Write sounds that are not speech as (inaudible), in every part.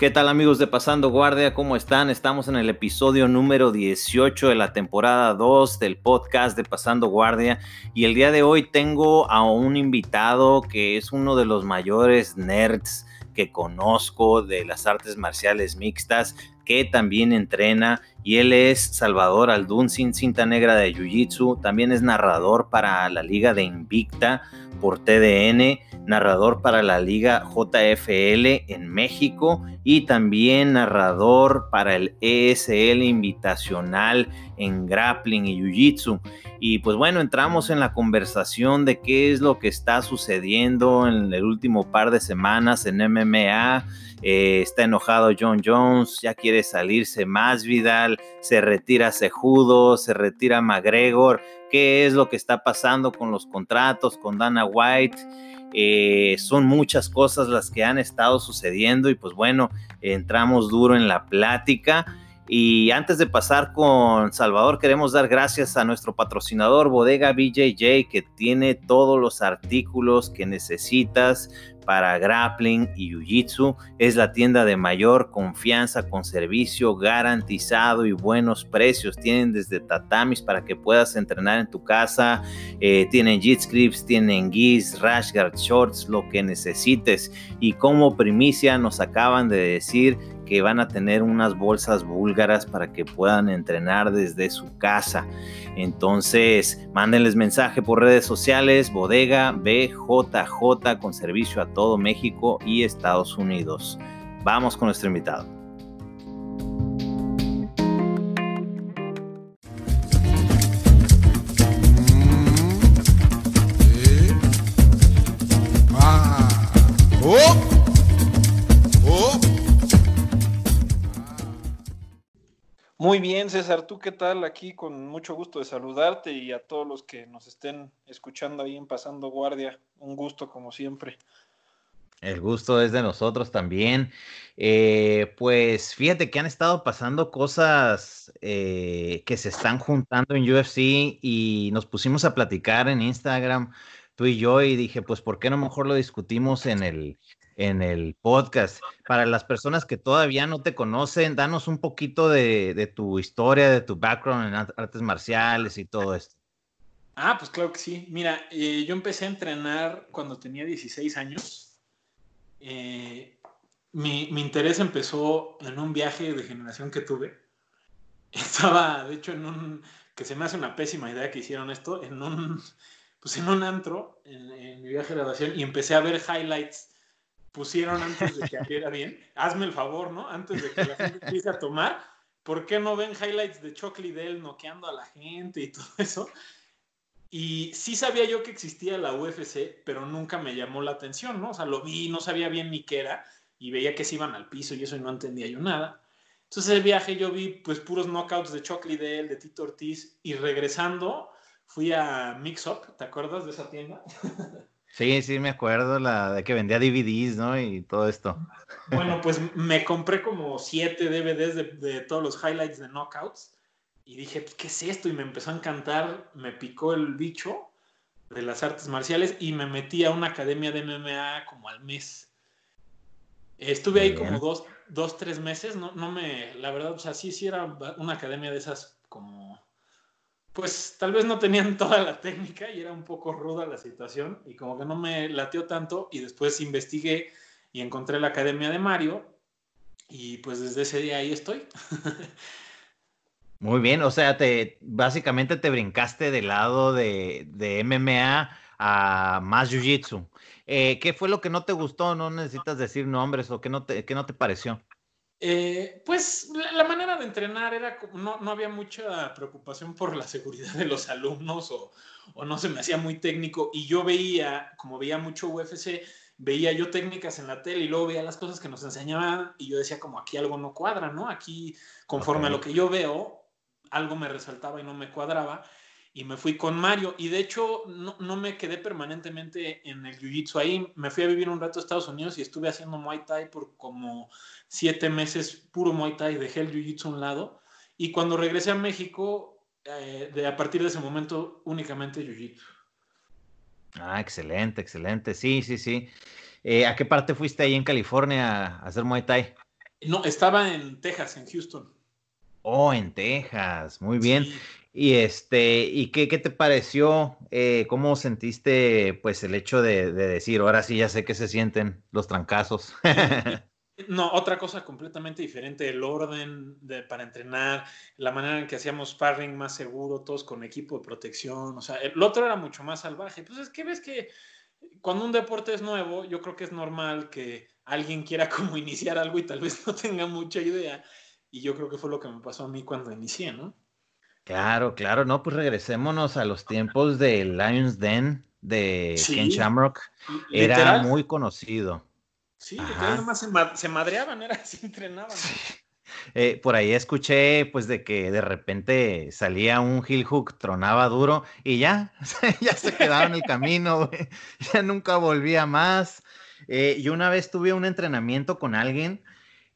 ¿Qué tal amigos de Pasando Guardia? ¿Cómo están? Estamos en el episodio número 18 de la temporada 2 del podcast de Pasando Guardia y el día de hoy tengo a un invitado que es uno de los mayores nerds que conozco de las artes marciales mixtas, que también entrena y él es Salvador Aldun, sin cinta negra de Jiu-Jitsu, también es narrador para la Liga de Invicta por TDN, narrador para la Liga JFL en México y también narrador para el ESL Invitacional en Grappling y Jiu-Jitsu. Y pues bueno, entramos en la conversación de qué es lo que está sucediendo en el último par de semanas en MMA. Eh, está enojado John Jones, ya quiere salirse más Vidal, se retira Sejudo, se retira McGregor. ¿Qué es lo que está pasando con los contratos, con Dana White? Eh, son muchas cosas las que han estado sucediendo y pues bueno, entramos duro en la plática. Y antes de pasar con Salvador, queremos dar gracias a nuestro patrocinador Bodega BJJ que tiene todos los artículos que necesitas para grappling y jiu-jitsu. Es la tienda de mayor confianza con servicio garantizado y buenos precios. Tienen desde tatamis para que puedas entrenar en tu casa. Eh, tienen jit scripts, tienen gis, rash guard shorts, lo que necesites. Y como primicia nos acaban de decir que van a tener unas bolsas búlgaras para que puedan entrenar desde su casa. Entonces, mándenles mensaje por redes sociales, bodega BJJ con servicio a todo México y Estados Unidos. Vamos con nuestro invitado. Ah. Oh. Oh. Muy bien, César, ¿tú qué tal? Aquí con mucho gusto de saludarte y a todos los que nos estén escuchando ahí en Pasando Guardia. Un gusto como siempre. El gusto es de nosotros también. Eh, pues fíjate que han estado pasando cosas eh, que se están juntando en UFC y nos pusimos a platicar en Instagram, tú y yo, y dije, pues, ¿por qué no mejor lo discutimos en el, en el podcast? Para las personas que todavía no te conocen, danos un poquito de, tu historia, de tu background en artes marciales y todo esto. Ah, pues claro que sí. Mira, eh, yo empecé a entrenar cuando tenía 16 años. Eh, mi, mi, interés empezó en un viaje de generación que tuve. (laughs) Estaba, de hecho, en un, que se me hace una pésima idea que hicieron esto, en un, pues en un antro, en, en mi viaje de graduación, y empecé a ver highlights. Pusieron antes de que abriera bien, hazme el favor, ¿no? Antes de que la gente empiece a tomar, ¿por qué no ven highlights de Chuck Liddell noqueando a la gente y todo eso? Y sí sabía yo que existía la UFC, pero nunca me llamó la atención, ¿no? O sea, lo vi, no sabía bien ni qué era, y veía que se iban al piso y eso y no entendía yo nada. Entonces el viaje yo vi pues puros knockouts de Chuck Liddell, de Tito Ortiz, y regresando fui a Mix Up, ¿te acuerdas de esa tienda? (laughs) Sí, sí, me acuerdo, la de que vendía DVDs, ¿no? Y todo esto. Bueno, pues me compré como siete DVDs de, de todos los highlights de knockouts y dije, ¿qué es esto? Y me empezó a encantar, me picó el bicho de las artes marciales y me metí a una academia de MMA como al mes. Estuve ahí como dos, dos, tres meses, no, no me, la verdad, o sea, sí, sí era una academia de esas como, pues tal vez no tenían (laughs) toda la técnica y era un poco ruda la situación y como que no me lateó tanto y después investigué y encontré la academia de Mario y pues desde ese día ahí estoy. (laughs) Muy bien, o sea, te básicamente te brincaste del lado de, de MMA a más Jiu-Jitsu. Eh, ¿Qué fue lo que no te gustó? No necesitas decir nombres o qué no te, qué no te pareció. Eh, pues la, de entrenar era no, no había mucha preocupación por la seguridad de los alumnos o, o, no se me hacía muy técnico y yo veía, como veía mucho UFC, veía yo técnicas en la tele y luego veía las cosas que nos enseñaban y yo decía como aquí algo no cuadra, ¿no? Aquí conforme okay. a lo que yo veo, algo me resaltaba y no me cuadraba y me fui con Mario y de hecho no, no me quedé permanentemente en el Jiu-Jitsu ahí, me fui a vivir un rato a Estados Unidos y estuve haciendo Muay Thai por como siete meses, puro Muay Thai, dejé el Jiu-Jitsu a un lado y cuando regresé a México, eh, de, a partir de ese momento únicamente Jiu-Jitsu. Ah, excelente, excelente, sí, sí, sí. Eh, ¿A qué parte fuiste ahí en California a hacer Muay Thai? No, estaba en Texas, en Houston. Oh, en Texas, muy bien. Y este, ¿y qué, qué te pareció? Eh, ¿Cómo sentiste pues el hecho de, de, decir, ahora sí ya sé que se sienten los trancazos? (laughs) no, otra cosa completamente diferente, el orden de, para entrenar, la manera en que hacíamos sparring más seguro, todos con equipo de protección, o sea, el otro era mucho más salvaje. Pues es que ves que cuando un deporte es nuevo, yo creo que es normal que alguien quiera (laughs) como iniciar algo y tal vez no tenga mucha idea. Y yo creo que fue lo que me pasó a mí cuando inicié, ¿no? Claro, claro, no, pues regresémonos a los tiempos de Lions Den de Ken Shamrock. Era muy conocido. Sí, además se, se, madreaban, era (laughs) así, entrenaban. Eh, por ahí escuché pues de que de repente salía un heel hook, tronaba duro y ya, (laughs) ya se quedaba en el camino, (laughs) ya nunca volvía más. Eh, yo una vez tuve un entrenamiento con alguien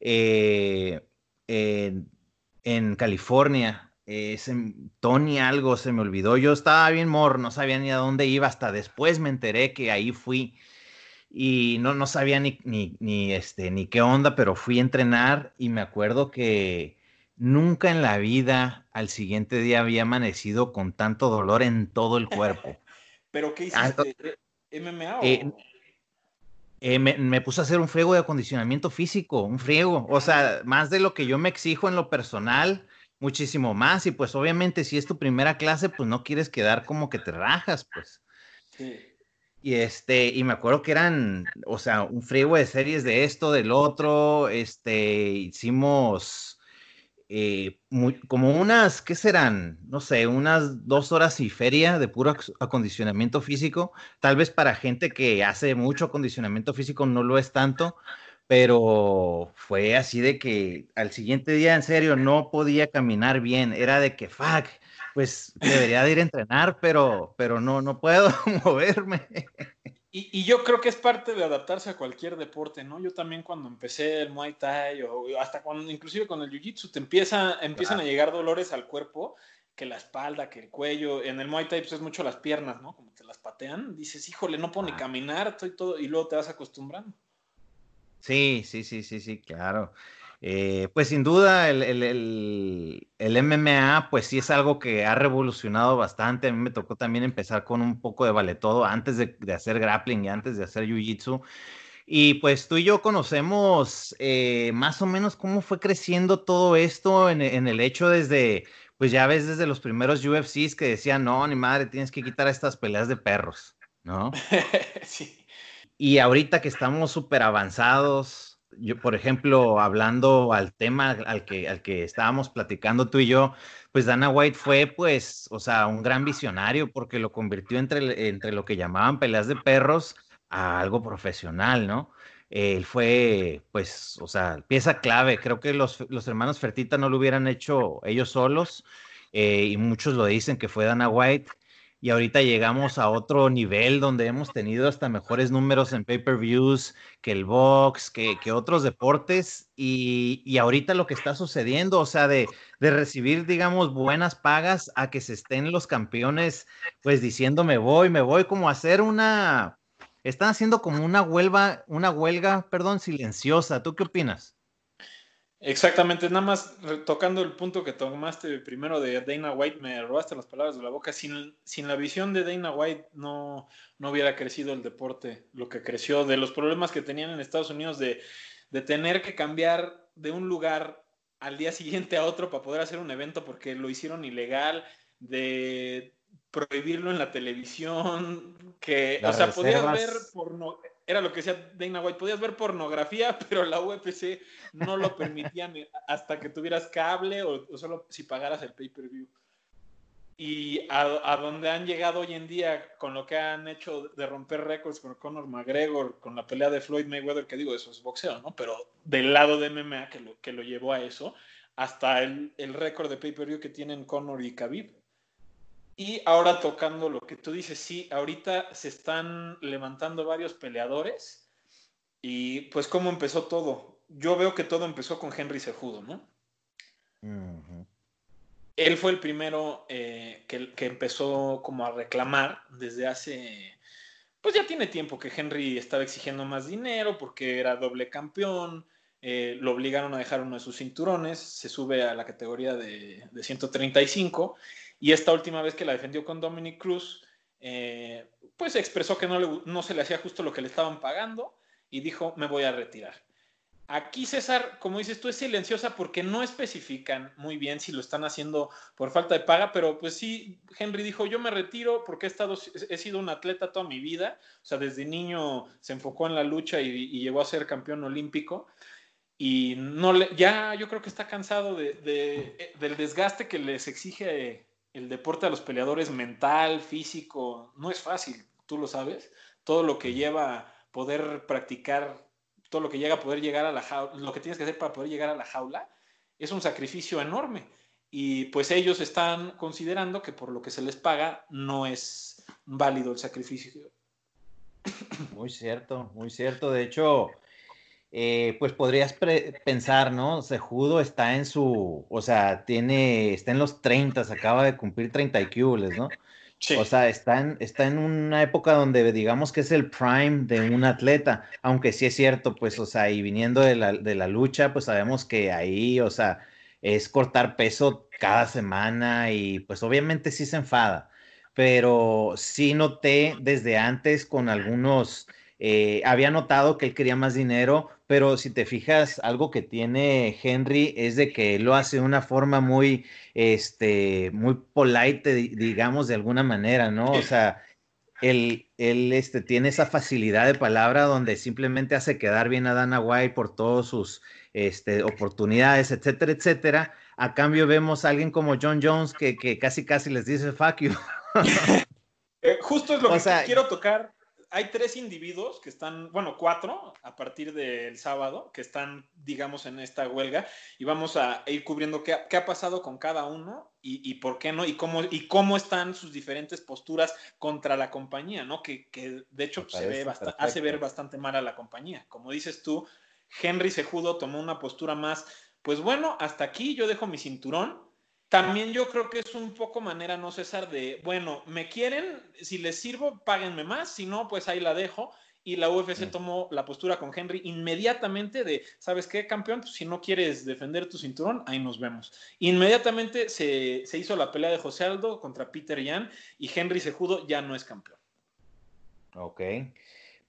eh, en California, Tony algo se me olvidó, yo estaba bien mor, no sabía ni a dónde iba, hasta después me enteré que ahí fui y no, no sabía ni, ni, este, ni qué onda, pero fui a entrenar y me acuerdo que nunca en la vida al siguiente día había amanecido con tanto dolor en todo el cuerpo. (laughs) ¿Pero qué ah, hiciste? ¿MMA eh, eh, me, me, puse a hacer un friego de acondicionamiento físico, un friego, o sea, más de lo que yo me exijo en lo personal, muchísimo más, y pues obviamente si es tu primera clase, pues no quieres quedar como que te rajas, pues. Sí. Y este, y me acuerdo que eran, o sea, un frío de series de esto, del otro, este, hicimos eh, como unas, ¿qué serán? No sé, unas dos horas y feria de puro acondicionamiento físico. Tal vez para gente que hace mucho acondicionamiento físico no lo es tanto, pero fue así de que al siguiente día, en serio, no podía caminar bien. Era de que, fuck, pues debería de ir a entrenar, pero, pero no, no puedo (laughs) moverme. Y, yo creo que es parte de adaptarse a cualquier deporte, ¿no? Yo también cuando empecé el Muay Thai o hasta cuando, inclusive con el Jiu-Jitsu, te empieza, empiezan a llegar dolores al cuerpo, que la espalda, que el cuello. En el Muay Thai pues es mucho las piernas, ¿no? Como te las patean, dices, híjole, no puedo ni caminar, estoy todo, y luego te vas acostumbrando. Sí, sí, sí, sí, sí, claro. Eh, pues sin duda el, el, MMA pues sí es algo que ha revolucionado bastante. A mí me tocó también empezar con un poco de vale todo antes de, hacer grappling y antes de hacer jiu-jitsu. Y pues tú y yo conocemos eh, más o menos cómo fue creciendo todo esto en, en, el hecho desde, pues ya ves desde los primeros UFCs que decían, no, ni madre, tienes que quitar estas peleas de perros, ¿no? (laughs) sí. Y ahorita que estamos súper avanzados, yo, por ejemplo, hablando al tema al que, al que estábamos platicando tú y yo, pues Dana White fue, pues, o sea, un gran visionario porque lo convirtió entre, entre lo que llamaban peleas de perros a algo profesional, ¿no? Él fue, pues, o sea, pieza clave. Creo que los, los hermanos Fertita no lo hubieran hecho ellos solos eh, y muchos lo dicen que fue Dana White y ahorita llegamos a otro nivel donde hemos tenido hasta mejores números en pay-per-views que el box, que, que otros deportes y, y, ahorita lo que está sucediendo, o sea, de, de, recibir, digamos, buenas pagas a que se estén los campeones, pues diciendo me voy, me voy, como hacer una, están haciendo como una huelga, una huelga, perdón, silenciosa. ¿Tú qué opinas? Exactamente, nada más tocando el punto que tomaste primero de Dana White, me robaste las palabras de la boca. Sin, sin la visión de Dana White no, no hubiera crecido el deporte, lo que creció, de los problemas que tenían en Estados Unidos de, de tener que cambiar de un lugar al día siguiente a otro para poder hacer un evento porque lo hicieron ilegal, de prohibirlo en la televisión, que, o sea, podías ver porno, era lo que decía Dana White, podías ver pornografía, (laughs) pero la UFC no lo permitía hasta que tuvieras cable o, solo si pagaras el pay-per-view. Y a, a, donde han llegado hoy en día con lo que han hecho de romper récords con Conor McGregor, con la pelea de Floyd Mayweather, que digo, eso es boxeo, ¿no? Pero del lado de MMA que lo, que lo llevó a eso, hasta el, el récord de pay-per-view que tienen Conor y Khabib. Y ahora tocando lo que tú dices, sí, ahorita se están levantando varios peleadores y pues cómo empezó todo. Yo veo que todo empezó con Henry Sejudo, ¿no? Él fue el primero eh, que, que, empezó como a reclamar desde hace, pues ya tiene tiempo que Henry estaba exigiendo más dinero porque era doble campeón, eh, lo obligaron a dejar uno de sus cinturones, se sube a la categoría de, 135 y esta última vez que la defendió con Dominic Cruz, eh, pues expresó que no, no se le hacía justo lo que le estaban pagando y dijo, me voy a retirar. Aquí César, como dices tú, es silenciosa porque no especifican muy bien si lo están haciendo por falta de paga, pero pues sí, Henry dijo, yo me retiro porque he, estado, he sido un atleta toda mi vida, o sea, desde niño se enfocó en la lucha y, llegó a ser campeón olímpico y no le, ya yo creo que está cansado de, del desgaste que les exige el deporte a los peleadores mental, físico, no es fácil, tú lo sabes, todo lo que lleva poder practicar todo lo que llega a poder llegar a la jaula, lo que tienes que hacer para poder llegar a la jaula, es un sacrificio enorme. Y pues ellos están considerando que por lo que se les paga no es válido el sacrificio. Muy cierto, muy cierto. De hecho, eh, pues podrías pensar, ¿no? Sejudo está en su, o sea, tiene, está en los 30, acaba de cumplir 30 y ¿no? O sea, está en, está en una época donde digamos que es el prime de un atleta, aunque sí es cierto, pues, o sea, y viniendo de la, de la lucha, pues sabemos que ahí, o sea, es cortar peso cada semana y pues obviamente sí se enfada, pero sí noté desde antes con algunos, eh, había notado que él quería más dinero, pero si te fijas, algo que tiene Henry es de que lo hace de una forma muy, este, muy polite, digamos, de alguna manera, ¿no? O (laughs) sea, él, él este, tiene esa facilidad de palabra donde simplemente hace quedar bien a Dana White por todas sus este, oportunidades, etcétera, etcétera. A cambio vemos a alguien como John Jones que, que casi casi les dice fuck you. (laughs) Eh, justo es lo que quiero tocar hay tres individuos que están, bueno, cuatro a partir del sábado que están, digamos, en esta huelga y vamos a ir cubriendo qué, ha pasado con cada uno y, por qué no y cómo, y cómo están sus diferentes posturas contra la compañía, ¿no? Que, de hecho se ve hace ver bastante mal a la compañía. Como dices tú, Henry Sejudo tomó una postura más, pues bueno, hasta aquí yo dejo mi cinturón también yo creo que es un poco manera, no César, de, bueno, me quieren, si les sirvo, páguenme más, si no, pues ahí la dejo. Y la UFC tomó la postura con Henry inmediatamente de, ¿sabes qué, campeón? Pues, si no quieres defender tu cinturón, ahí nos vemos. Inmediatamente se, hizo la pelea de José Aldo contra Peter Yan y Henry Sejudo ya no es campeón. Ok.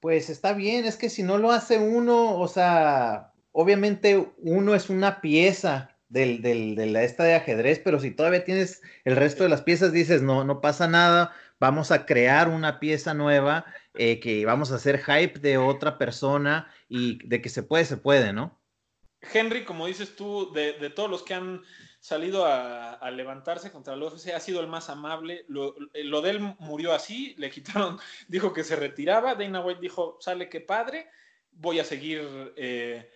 Pues está bien, es que si no lo hace uno, o sea, obviamente uno es una pieza del, de la esta de ajedrez, pero si todavía tienes el resto de las piezas, dices, no, no pasa nada, vamos a crear una pieza nueva, eh, que vamos a hacer hype de otra persona y de que se puede, se puede, ¿no? Henry, como dices tú, de, todos los que han salido a, levantarse contra el UFC, ha sido el más amable. Lo, lo, de él murió así, le quitaron, (laughs) dijo que se retiraba. Dana White dijo, sale que padre, voy a seguir eh,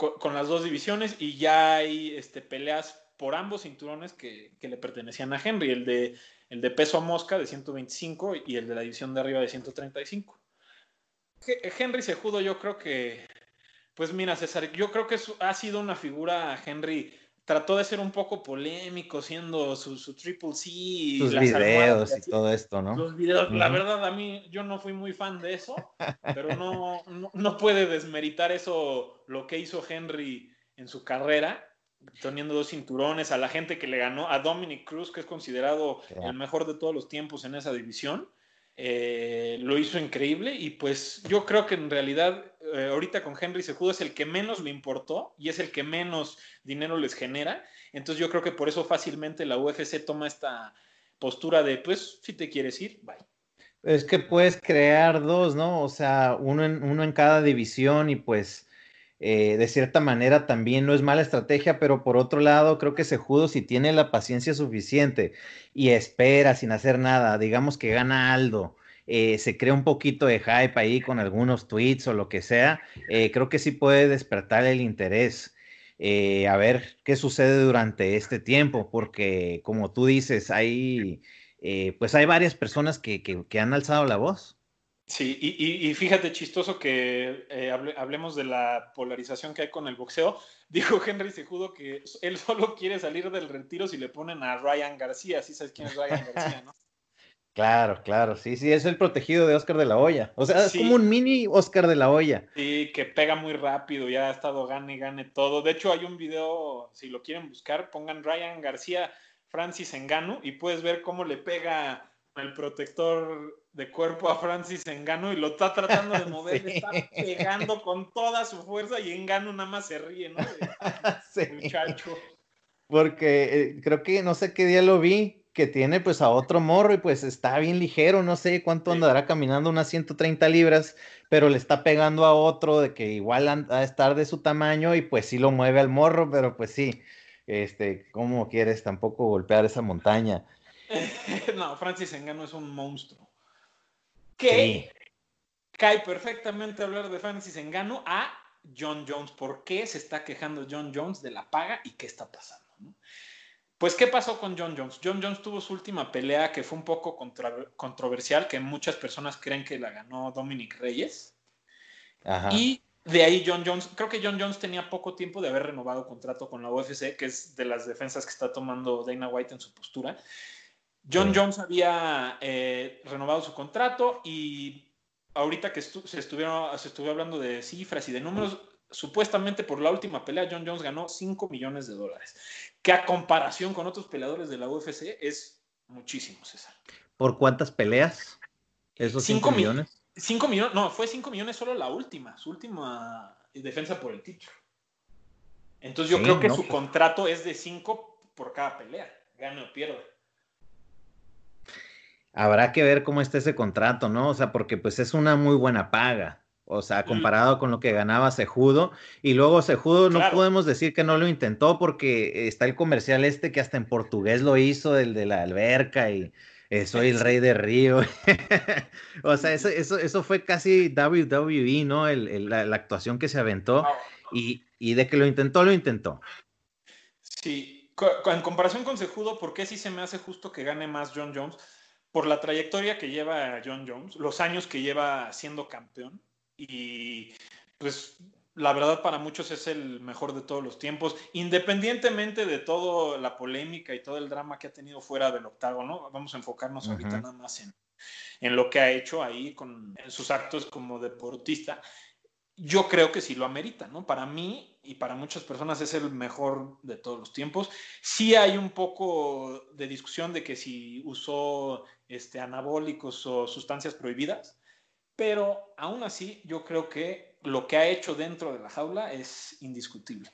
con, las dos divisiones y ya hay este, peleas por ambos cinturones que, le pertenecían a Henry, el de, el de peso a mosca de 125 y el de la división de arriba de 135. Henry Sejudo yo creo que, pues mira César, yo creo que ha sido una figura, Henry trató de ser un poco polémico siendo su, Triple C. Y Sus videos y todo esto, ¿no? Los videos, la verdad, a mí yo no fui muy fan de eso, pero no, no, puede desmeritar eso, lo que hizo Henry en su carrera, teniendo dos cinturones, a la gente que le ganó, a Dominic Cruz, que es considerado el mejor de todos los tiempos en esa división. Eh, lo hizo increíble y pues yo creo que en realidad eh, ahorita con Henry Sejudo es el que menos le importó y es el que menos dinero les genera. Entonces yo creo que por eso fácilmente la UFC toma esta postura de pues si te quieres ir, bye. Es que puedes crear dos, ¿no? O sea, uno en, uno en cada división y pues eh, de cierta manera también no es mala estrategia, pero por otro lado creo que Sejudo si tiene la paciencia suficiente y espera sin hacer nada, digamos que gana Aldo, eh, se crea un poquito de hype ahí con algunos tweets o lo que sea, eh, creo que sí puede despertar el interés. a ver qué sucede durante este tiempo, porque como tú dices, hay, pues hay varias personas que, que han alzado la voz. Sí, y, fíjate, chistoso que eh, hablemos de la polarización que hay con el boxeo. (laughs) Dijo Henry Sejudo que él solo quiere salir del retiro si le ponen a Ryan García. Sí sabes quién es Ryan García, ¿no? (laughs) Claro, claro, sí, sí, es el protegido de Oscar de la Hoya. O sea, es como un mini Oscar de la Hoya. Sí, que pega muy rápido, ya ha estado gane, gane todo. De hecho, hay un video, si lo quieren buscar, pongan Ryan García, Francis Engano, y puedes ver cómo le pega el protector de cuerpo a Francis Engano y lo está tratando de (laughs) mover, le está pegando con toda su fuerza y Engano nada más se ríe, ¿no? (laughs) sí. Muchacho. Porque eh, creo que no sé qué día lo vi, que tiene pues a otro morro y pues está bien ligero, no sé cuánto andará caminando, unas 130 libras, pero le está pegando a otro de que igual va a estar de su tamaño y pues sí lo mueve al morro, pero pues sí, este, ¿cómo quieres tampoco golpear esa montaña? (laughs) no, Francis Engano es un monstruo. Que cae perfectamente hablar de Francis Engano a John Jones. ¿Por qué se está quejando John Jones de la paga y qué está pasando? Pues, ¿qué pasó con John Jones? John Jones tuvo su última pelea que fue un poco controversial, que muchas personas creen que la ganó Dominic Reyes. Y de ahí John Jones, creo que John Jones tenía poco tiempo de haber renovado contrato con la UFC, que es de las defensas que está tomando Dana White en su postura. John Jones había eh, renovado su contrato y ahorita que se, estuvieron, se estuvo hablando de cifras y de números, supuestamente por la última pelea John Jones ganó 5 millones de dólares que a comparación con otros peleadores de la UFC es muchísimo, César. ¿Por cuántas peleas? ¿Esos 5 millones? 5 millones, no, fue 5 millones solo la última, su última defensa por el título. Entonces yo creo que su pues. contrato es de 5 por cada pelea, gane o pierda. Habrá que ver cómo está ese contrato, ¿no? O sea, porque pues es una muy buena paga. O sea, comparado con lo que ganaba Sejudo. Y luego Sejudo no podemos decir que no lo intentó porque está el comercial este que hasta en portugués lo hizo, el de la alberca y eh, soy el rey de Río. (laughs) o sea, eso, eso, eso, fue casi WWE, ¿no? la, actuación que se aventó. Y, y, de que lo intentó, lo intentó. Sí, en comparación con Sejudo, ¿por qué sí se me hace justo que gane más John Jones? Por la trayectoria que lleva John Jones, los años que lleva siendo campeón y pues la verdad para muchos es el mejor de todos los tiempos, independientemente de toda la polémica y todo el drama que ha tenido fuera del octágono. Vamos a enfocarnos ahorita nada más en, en, lo que ha hecho ahí con sus actos como deportista. Yo creo que sí lo amerita, ¿no? Para mí y para muchas personas es el mejor de todos los tiempos. Sí hay un poco de discusión de que si usó este, anabólicos o sustancias prohibidas, pero aún así yo creo que lo que ha hecho dentro de la jaula es indiscutible.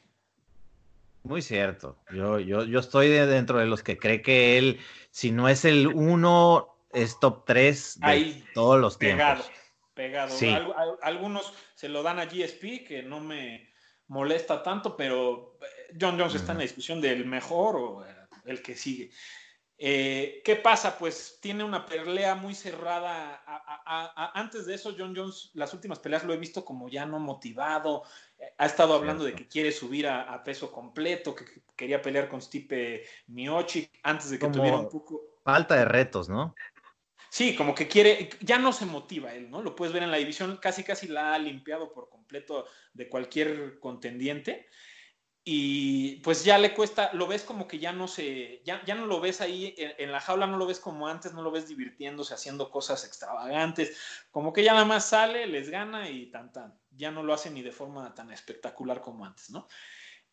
Muy cierto. Yo, yo, yo estoy dentro de los que cree que él, si no es el uno, es top 3 de todos los tiempos. Pegado, pegado. algunos se lo dan a GSP, que no me molesta tanto, pero John Jones está en la discusión del mejor o eh, el que sigue. Eh, ¿Qué pasa? Pues tiene una pelea muy cerrada. antes de eso, John Jones, las últimas peleas lo he visto como ya no motivado. Ha estado hablando de que quiere subir a, peso completo, que, quería pelear con Stipe Miocic antes de que tuviera un poco. Falta de retos, ¿no? Sí, como que quiere, ya no se motiva él, ¿no? Lo puedes ver en la división, casi casi la ha limpiado por completo de cualquier contendiente y pues ya le cuesta, lo ves como que ya no se, ya, ya no lo ves ahí en, la jaula, no lo ves como antes, no lo ves divirtiéndose, haciendo cosas extravagantes, como que ya nada más sale, les gana y tan tan, ya no lo hace ni de forma tan espectacular como antes, ¿no?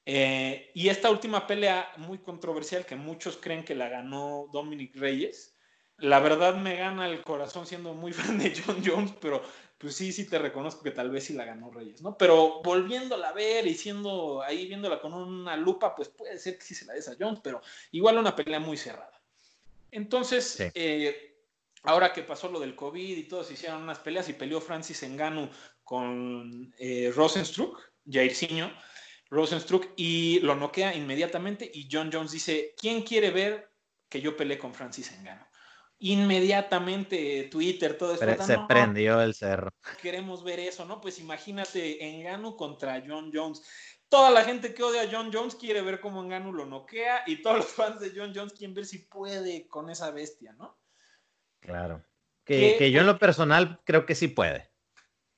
Eh, y esta última pelea muy controversial que muchos creen que la ganó Dominic Reyes, la verdad me gana el corazón siendo muy (laughs) fan de John Jones, pero pues sí, sí te reconozco que tal vez sí la ganó Reyes, ¿no? Pero volviéndola a ver y siendo ahí viéndola con una lupa, pues puede ser que sí se la des a Jones, pero igual una pelea muy cerrada. Entonces, eh, ahora que pasó lo del COVID y todos hicieron unas peleas y peleó Francis Engano con eh, Rosenstruck, Jairzinho, Rosenstruck, y lo noquea inmediatamente y John Jones dice, ¿quién quiere ver que yo peleé con Francis Engano? Inmediatamente Twitter, todo esto. se prendió el cerro. (laughs) Queremos ver eso, ¿no? Pues imagínate Engano contra John Jones. Toda la gente que odia a John Jones quiere ver cómo Engano lo noquea y todos los (laughs) fans de John Jones quieren ver si puede con esa bestia, ¿no? Claro. Que, yo en lo personal creo que sí puede.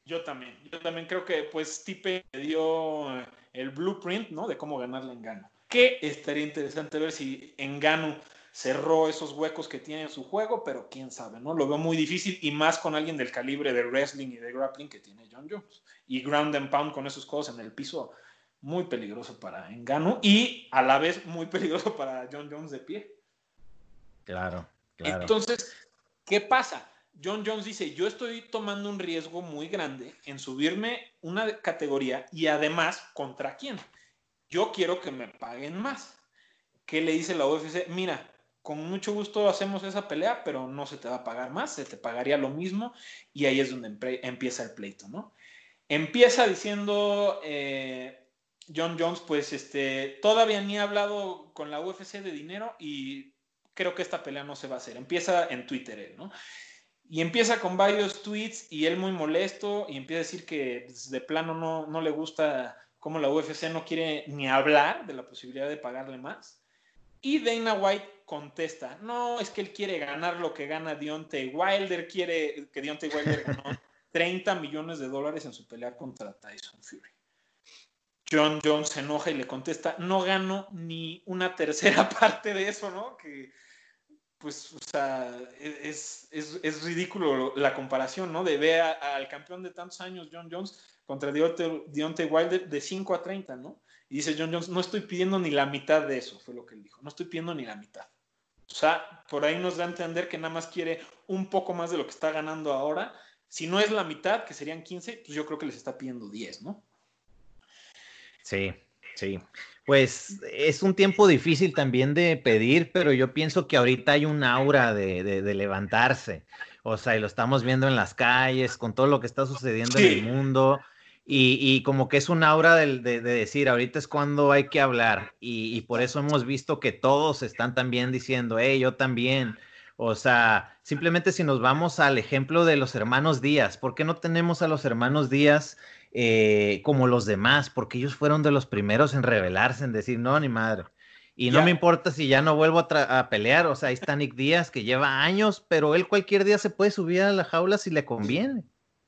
Yo también. Yo también creo que pues Tipe dio el blueprint, ¿no? De cómo ganarle Engano. Que estaría interesante ver si Engano cerró esos huecos que tiene en su juego, pero quién sabe, ¿no? Lo veo muy difícil y más con alguien del calibre de wrestling y de grappling que tiene John Jones. Y ground and pound con esos codos en el piso, muy peligroso para Engano y a la vez muy (laughs) peligroso para John Jones de pie. Claro, claro. Entonces, ¿qué pasa? John Jones dice, yo estoy tomando un riesgo muy grande en subirme una categoría y además, ¿contra quién? Yo quiero que me paguen más. ¿Qué le dice la UFC? Mira, con mucho gusto hacemos esa pelea, pero no se te va a pagar más, se te pagaría lo mismo y ahí es donde empieza el pleito, ¿no? Empieza diciendo eh, John Jones, pues este, todavía ni ha hablado con la UFC de dinero y creo que esta pelea no se va a hacer. Empieza en Twitter él, ¿no? Y empieza con varios tweets y él muy molesto y empieza a decir que pues, de plano no, no le gusta cómo la UFC no quiere ni hablar de la posibilidad de pagarle más. Y Dana White contesta, no, es que él quiere ganar lo que gana Deontay Wilder, quiere que Deontay Wilder ganó (laughs) 30 millones de dólares en su pelea contra Tyson Fury. John Jones se enoja y le contesta, no gano ni una tercera (laughs) parte de eso, ¿no? Que pues, o sea, e-, es, es, ridículo la comparación, ¿no? De ver al campeón de tantos años, John Jones, contra Deontay, Wilder de 5 a 30, ¿no? Y dice John Jones, no estoy pidiendo ni la mitad de eso, fue lo que él dijo, no estoy pidiendo ni la mitad. O sea, por ahí nos da a entender que nada más quiere un poco más de lo que está ganando ahora. Si no es la mitad, que serían 15, pues yo creo que les está pidiendo 10, ¿no? Sí, sí. Pues es un tiempo difícil también de pedir, pero yo pienso que ahorita hay un aura de, levantarse. O sea, y lo estamos viendo en las calles, con todo lo que está sucediendo en el mundo. Y, como que es un aura de, decir, ahorita es cuando hay que hablar. Y, por eso hemos visto que todos están también diciendo, hey, yo también. O sea, simplemente si nos vamos al ejemplo de los hermanos Díaz, ¿por qué no tenemos a los hermanos Díaz eh, como los demás, porque ellos fueron de los primeros en rebelarse, en decir, no, ni madre. Y no me importa si ya no vuelvo a, pelear, o sea, ahí está Nick Díaz, que lleva años, pero él cualquier día se puede subir a la jaula si le conviene.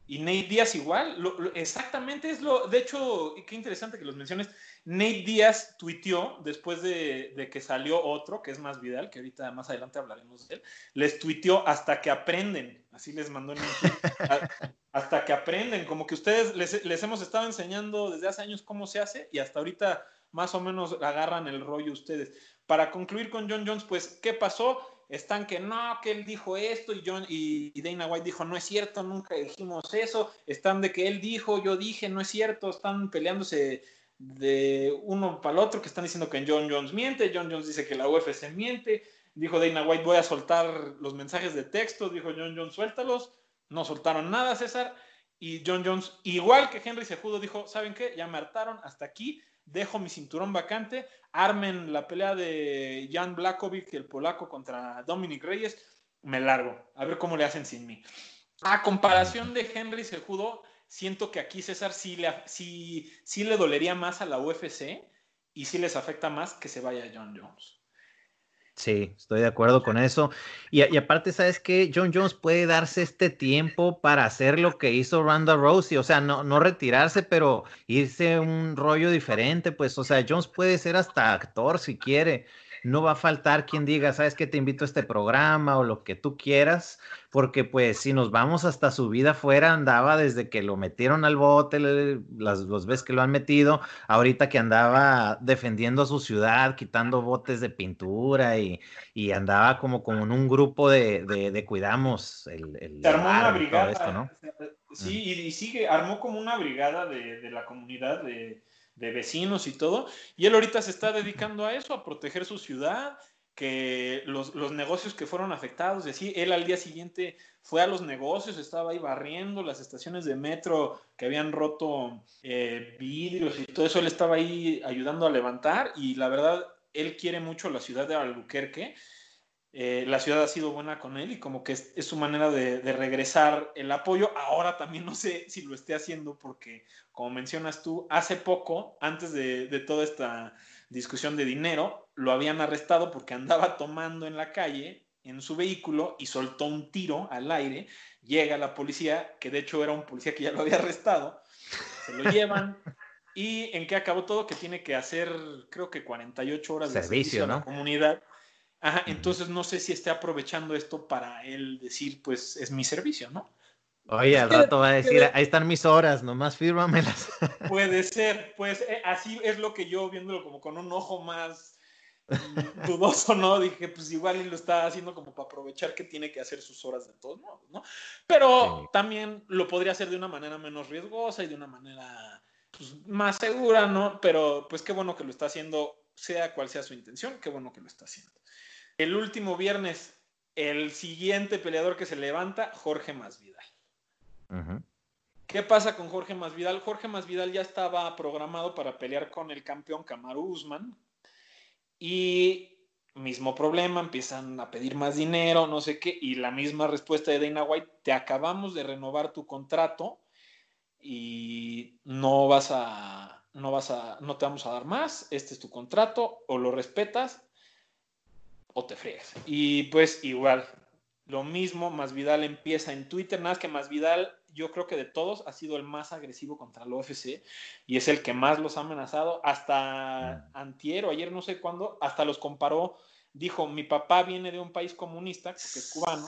Y Nate Díaz igual, exactamente es lo, de hecho, qué interesante que los menciones. Nate Díaz tuiteó después de, que salió otro, que es más Vidal, que ahorita más adelante hablaremos de él, les tuiteó hasta que aprenden, así les mandó en (laughs) hasta que aprenden, como que ustedes les, les, hemos estado enseñando desde hace años cómo se hace y hasta ahorita más o menos agarran el rollo ustedes. Para concluir con John Jones, pues, ¿qué pasó? Están que no, que él dijo esto y, John, y, Dana White dijo, no es cierto, nunca dijimos eso, están de que él dijo, yo dije, no es cierto, están peleándose de uno para el otro, que están diciendo que John Jones miente, John Jones dice que la UFC miente, dijo Dana White, voy a soltar los mensajes de texto, dijo John Jones, suéltalos, no soltaron nada, César, y John Jones, igual que Henry Sejudo, dijo, ¿saben qué? Ya me hartaron hasta aquí, dejo mi cinturón vacante, armen la pelea de Jan Blakovic, el polaco, contra Dominic Reyes, me largo, a ver cómo le hacen sin mí. A comparación de Henry Sejudo, siento que aquí César sí le, sí, sí le dolería más a la UFC y sí les afecta más que se vaya John Jones. Sí, estoy de acuerdo con eso. Y, aparte, ¿sabes qué? John Jones puede darse este tiempo para hacer lo que hizo Ronda Rousey, o sea, no, no retirarse, pero irse un rollo diferente, pues, o sea, Jones puede ser hasta actor si quiere no va a faltar quien diga, sabes que te invito a este programa o lo que tú quieras, porque pues si nos vamos hasta su vida fuera, andaba desde que lo metieron al bote, las dos veces que lo han metido, ahorita que andaba defendiendo a su ciudad, quitando botes de pintura y, andaba como, como en un grupo de, cuidamos el... Se armó una brigada, Sí, y, sigue, armó como una brigada de la comunidad de de vecinos y todo. Y él ahorita se está dedicando a eso, a proteger su ciudad, que los, negocios que fueron afectados, y él al día siguiente fue a los negocios, estaba ahí barriendo las estaciones de metro que habían roto eh, vidrios y todo eso, él estaba ahí ayudando a levantar y la verdad, él quiere mucho la ciudad de Albuquerque eh, la ciudad ha sido buena con él y como que es, su manera de, regresar el apoyo. Ahora también no sé si lo esté haciendo porque, como mencionas tú, hace poco, antes de, toda esta discusión de dinero, lo habían arrestado porque andaba tomando en la calle en su vehículo y soltó un tiro al aire. Llega la policía, que de hecho era un policía que ya lo había arrestado, se lo llevan. ¿Y en qué acabó todo? Que tiene que hacer, creo que 48 horas de servicio, a la comunidad Ajá, entonces no sé si esté aprovechando esto para él decir, pues es mi servicio, ¿no? Oye, al rato va a decir, ahí están mis horas, nomás fírmamelas. (laughs) Puede ser, pues eh, así es lo que yo viéndolo como con un ojo más mm, dudoso, ¿no? Dije, pues igual lo está haciendo como para aprovechar que tiene que hacer sus horas de todos modos, ¿no? Pero también lo podría hacer de una manera menos riesgosa y de una manera pues, más segura, ¿no? Pero pues qué bueno que lo está haciendo, sea cual sea su intención, qué bueno que lo está haciendo. El último viernes, el siguiente peleador que se levanta, Jorge Masvidal. ¿Qué pasa con Jorge Masvidal? Jorge Masvidal ya estaba programado para pelear con el campeón Kamaru Usman y mismo problema, empiezan a pedir más dinero, no sé qué, y la misma respuesta de Dana White, te acabamos de renovar tu contrato y no vas a, no vas a, no te vamos a dar más, este es tu contrato, o lo respetas o te friegas. Y pues igual, lo mismo, Masvidal empieza en Twitter, nada más que Masvidal, yo creo que de todos ha sido el más agresivo contra el UFC y es el que más los ha amenazado. Hasta mm. antier o ayer, no sé cuándo, hasta los comparó. Dijo: Mi papá viene de un país comunista, que es cubano.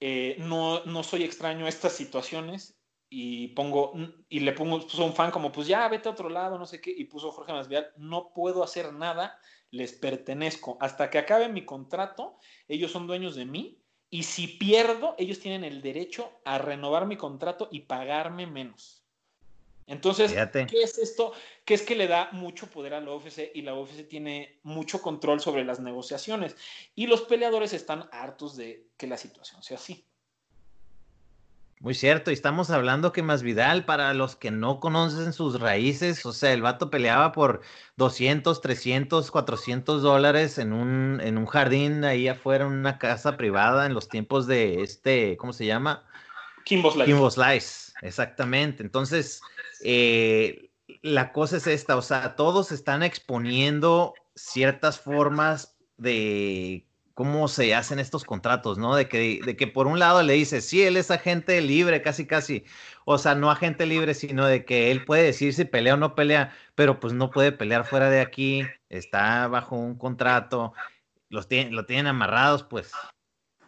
Eh, no, no soy extraño a estas situaciones y pongo y le pongo puso un fan como pues ya vete a otro lado no sé qué y puso Jorge Masvidal no puedo hacer nada les pertenezco hasta que acabe mi contrato ellos son dueños de mí y si pierdo, ellos tienen el derecho a renovar mi contrato y pagarme menos. Entonces, ¿qué es esto? Que es que le da mucho poder a la UFC y la UFC tiene mucho control sobre las negociaciones. Y los peleadores están hartos de que la situación sea así. Muy cierto, y estamos hablando que Masvidal, para los que no conocen sus raíces, o sea, el vato peleaba por 200, 300, 400 dólares en un, en un jardín ahí afuera, en una casa privada, en los tiempos de este, ¿cómo se llama? Kimbo Slice. Kimbo Slice, exactamente. Entonces, eh, la cosa es esta, o sea, todos están exponiendo ciertas formas de cómo se hacen estos contratos, ¿no? De que, de que por un lado le dice, sí, él es agente libre, casi, casi, o sea, no agente libre, sino de que él puede decir si pelea o no pelea, pero pues no puede pelear fuera de aquí, está bajo un contrato, los tienen, lo tienen amarrados, pues.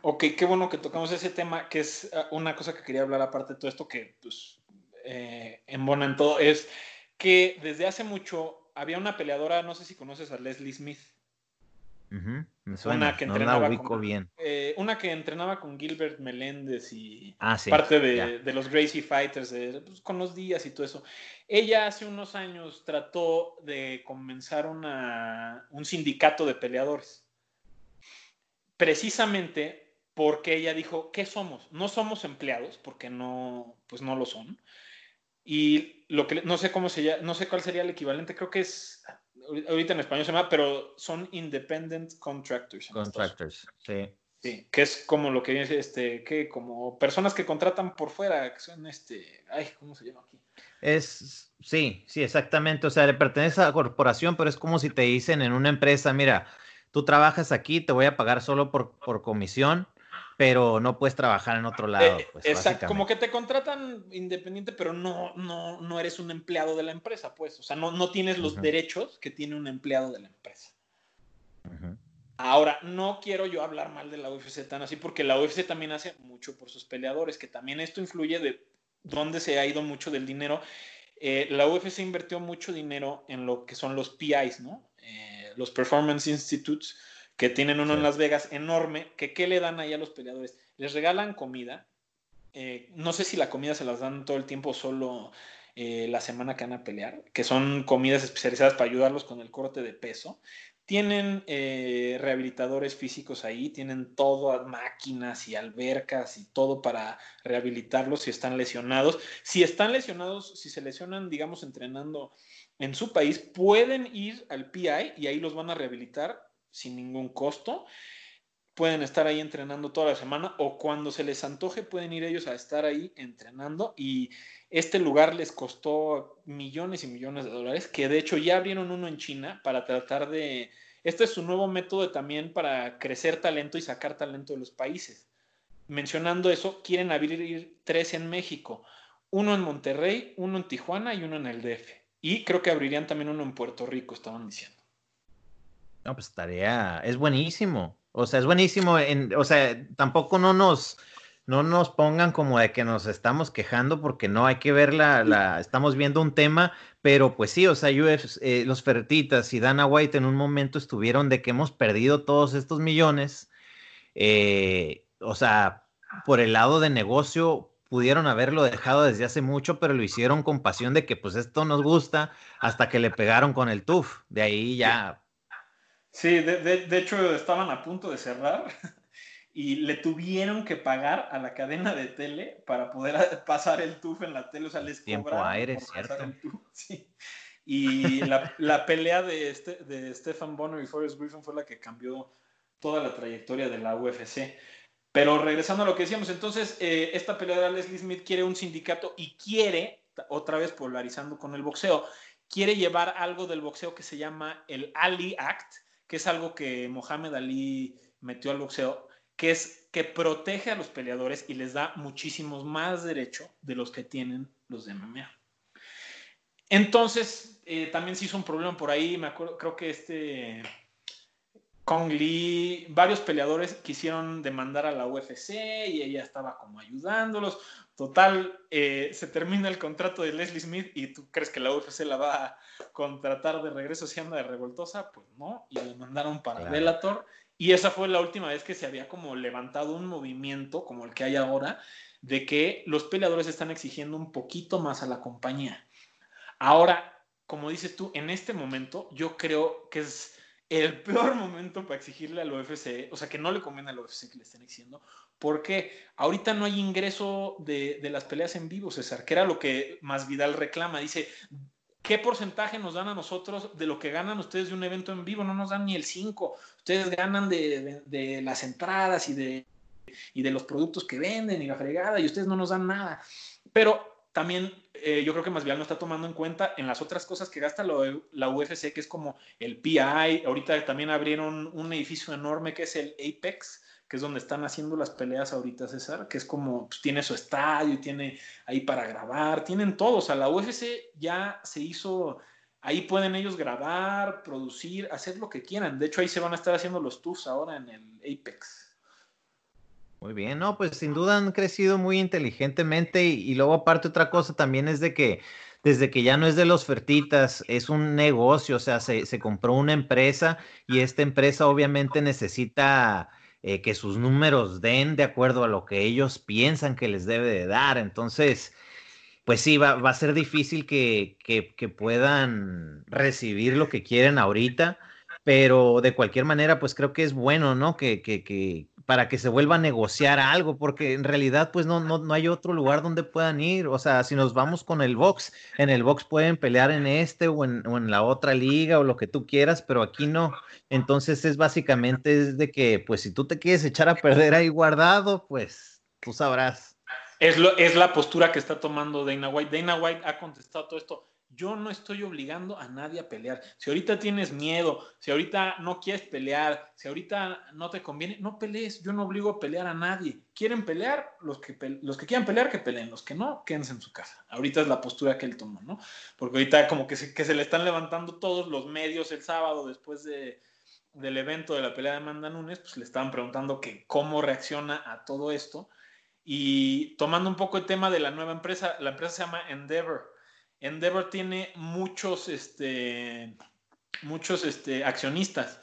Ok, qué bueno que tocamos ese tema, que es ah, una cosa que quería hablar aparte de todo esto, que pues eh, embona en todo, es que desde hace mucho había una peleadora, no sé si conoces a Leslie Smith una que entrenaba con, bien. Eh, una que entrenaba con Gilbert Meléndez y ah, parte de, los Gracie Fighters, pues, con los días y todo eso. Ella hace unos años trató de comenzar una, un sindicato de peleadores. Precisamente porque ella dijo, ¿qué somos? No somos empleados, porque no, pues no lo son. Y lo que no sé cómo se no sé cuál sería el equivalente, creo que es ahorita en español se llama, pero son independent contractors. Contractors, sí. Sí, que es como lo que dice, este, que como personas que contratan por fuera, que son este, ay, ¿cómo se llama aquí? Es, sí, sí, exactamente, o sea, le pertenece a la corporación, pero es como si te dicen en una empresa, mira, tú trabajas aquí, te voy a pagar solo por, por comisión, pero no puedes trabajar en otro lado. Eh, pues, exacto, como que te contratan independiente, pero no, no, no eres un empleado de la empresa, pues. O sea, no, no tienes los derechos que tiene un empleado de la empresa. Ahora, no quiero yo hablar mal de la UFC tan así, porque la UFC también hace mucho por sus peleadores, que también esto influye de dónde se ha ido mucho del dinero. Eh, la UFC invirtió mucho dinero en lo que son los PIs, ¿no? Eh, los Performance Institutes que tienen uno en Las Vegas enorme, que ¿qué le dan ahí a los peleadores? Les regalan comida. Eh, no sé si la comida se las dan todo el tiempo solo eh, la semana que van a pelear, que son comidas especializadas para ayudarlos con el corte de peso. Tienen eh, rehabilitadores físicos ahí, tienen todo, máquinas y albercas y todo para rehabilitarlos si están lesionados. Si están lesionados, si se lesionan, digamos, entrenando en su país, pueden ir al PI y ahí los van a rehabilitar sin ningún costo. Pueden estar ahí entrenando toda la semana o cuando se les antoje pueden ir ellos a estar ahí entrenando y este lugar les costó millones y millones de dólares, que de hecho ya abrieron uno en China para tratar de... Este es su nuevo método también para crecer talento y sacar talento de los países. Mencionando eso, quieren abrir tres en México, uno en Monterrey, uno en Tijuana y uno en el DF. Y creo que abrirían también uno en Puerto Rico, estaban diciendo. No, pues tarea, es buenísimo. O sea, es buenísimo. En, o sea, tampoco no nos, no nos pongan como de que nos estamos quejando porque no hay que ver la, la estamos viendo un tema, pero pues sí, o sea, eh, los Fertitas y Dana White en un momento estuvieron de que hemos perdido todos estos millones. Eh, o sea, por el lado de negocio pudieron haberlo dejado desde hace mucho, pero lo hicieron con pasión de que pues esto nos gusta hasta que le pegaron con el TUF. De ahí ya Sí, de, hecho estaban a punto de cerrar (laughs) y le tuvieron que pagar a la cadena de tele para poder pasar el TUF en la tele. O sea, les Tiempo aire, ¿cierto? (laughs) Y la, pelea de, este, de Stefan Bonner y Forrest Griffin fue la que cambió toda la trayectoria de la UFC. Pero regresando a lo que decíamos, entonces eh, esta pelea de Leslie Smith quiere un sindicato y quiere, otra vez polarizando con el boxeo, quiere llevar algo del boxeo que se llama el Ali Act, que es algo que Mohamed Ali metió al boxeo, que es que protege a los peleadores y les da muchísimos más derechos de los que tienen los de MMA. Entonces, eh, también se hizo un problema por ahí, me acuerdo, creo que este Kong Lee, varios peleadores quisieron demandar a la UFC y ella estaba como ayudándolos. Total, eh, se termina el contrato de Leslie Smith y tú crees que la UFC la va a contratar de regreso si anda de revoltosa, pues no, y le mandaron para Bellator. Y esa fue la última vez que se había como levantado un movimiento como el que hay ahora, de que los peleadores están exigiendo un poquito más a la compañía. Ahora, como dices tú, en este momento yo creo que es el peor momento para exigirle al UFC, o sea, que no le conviene al UFC que le estén exigiendo, porque ahorita no hay ingreso de, las peleas en vivo, César, que era lo que Masvidal reclama. Dice, ¿qué porcentaje nos dan a nosotros de lo que ganan ustedes de un evento en vivo? No nos dan ni el 5. Ustedes ganan de, las entradas y de, y de los productos que venden y la fregada, y ustedes no nos dan nada. Pero también eh, yo creo que bien no está tomando en cuenta en las otras cosas que gasta la UFC, que es como el PI. Ahorita también abrieron un edificio enorme que es el Apex, que es donde están haciendo las peleas ahorita, César, que es como, pues, tiene su estadio, tiene ahí para grabar, tienen todo. O sea, la UFC ya se hizo, ahí pueden ellos grabar, producir, hacer lo que quieran. De hecho, ahí se van a estar haciendo los tours ahora en el Apex. Muy bien, no, pues sin duda han crecido muy inteligentemente y, luego aparte otra cosa también es de que desde que ya no es de los fertitas, es un negocio, o sea, se, compró una empresa y esta empresa obviamente necesita eh, que sus números den de acuerdo a lo que ellos piensan que les debe de dar. Entonces, pues sí, va, a ser difícil que, que, puedan recibir lo que quieren ahorita, pero de cualquier manera, pues creo que es bueno, ¿no? Que, que, para que se vuelva a negociar algo, porque en realidad pues no, no, no, hay otro lugar donde puedan ir. O sea, si nos vamos con el box, en el box pueden pelear en este o en, o en la otra liga o lo que tú quieras, pero aquí no. Entonces es básicamente es de que pues si tú te quieres echar a perder ahí guardado, pues tú sabrás. Es, lo, es la postura que está tomando Dana White. Dana White ha contestado todo esto yo no estoy obligando a nadie a pelear. Si ahorita tienes miedo, si ahorita no quieres pelear, si ahorita no te conviene, no pelees. Yo no obligo a pelear a nadie. ¿Quieren pelear? Los que, los que quieran pelear, que peleen. Los que no, quédense en su casa. Ahorita es la postura que él tomó, ¿no? Porque ahorita como que se, que se le están levantando todos los medios el sábado después de, del evento de la pelea de Manda Nunes, pues le estaban preguntando que cómo reacciona a todo esto. Y tomando un poco el tema de la nueva empresa, la empresa se llama Endeavor Endeavor tiene muchos, este, muchos este, accionistas.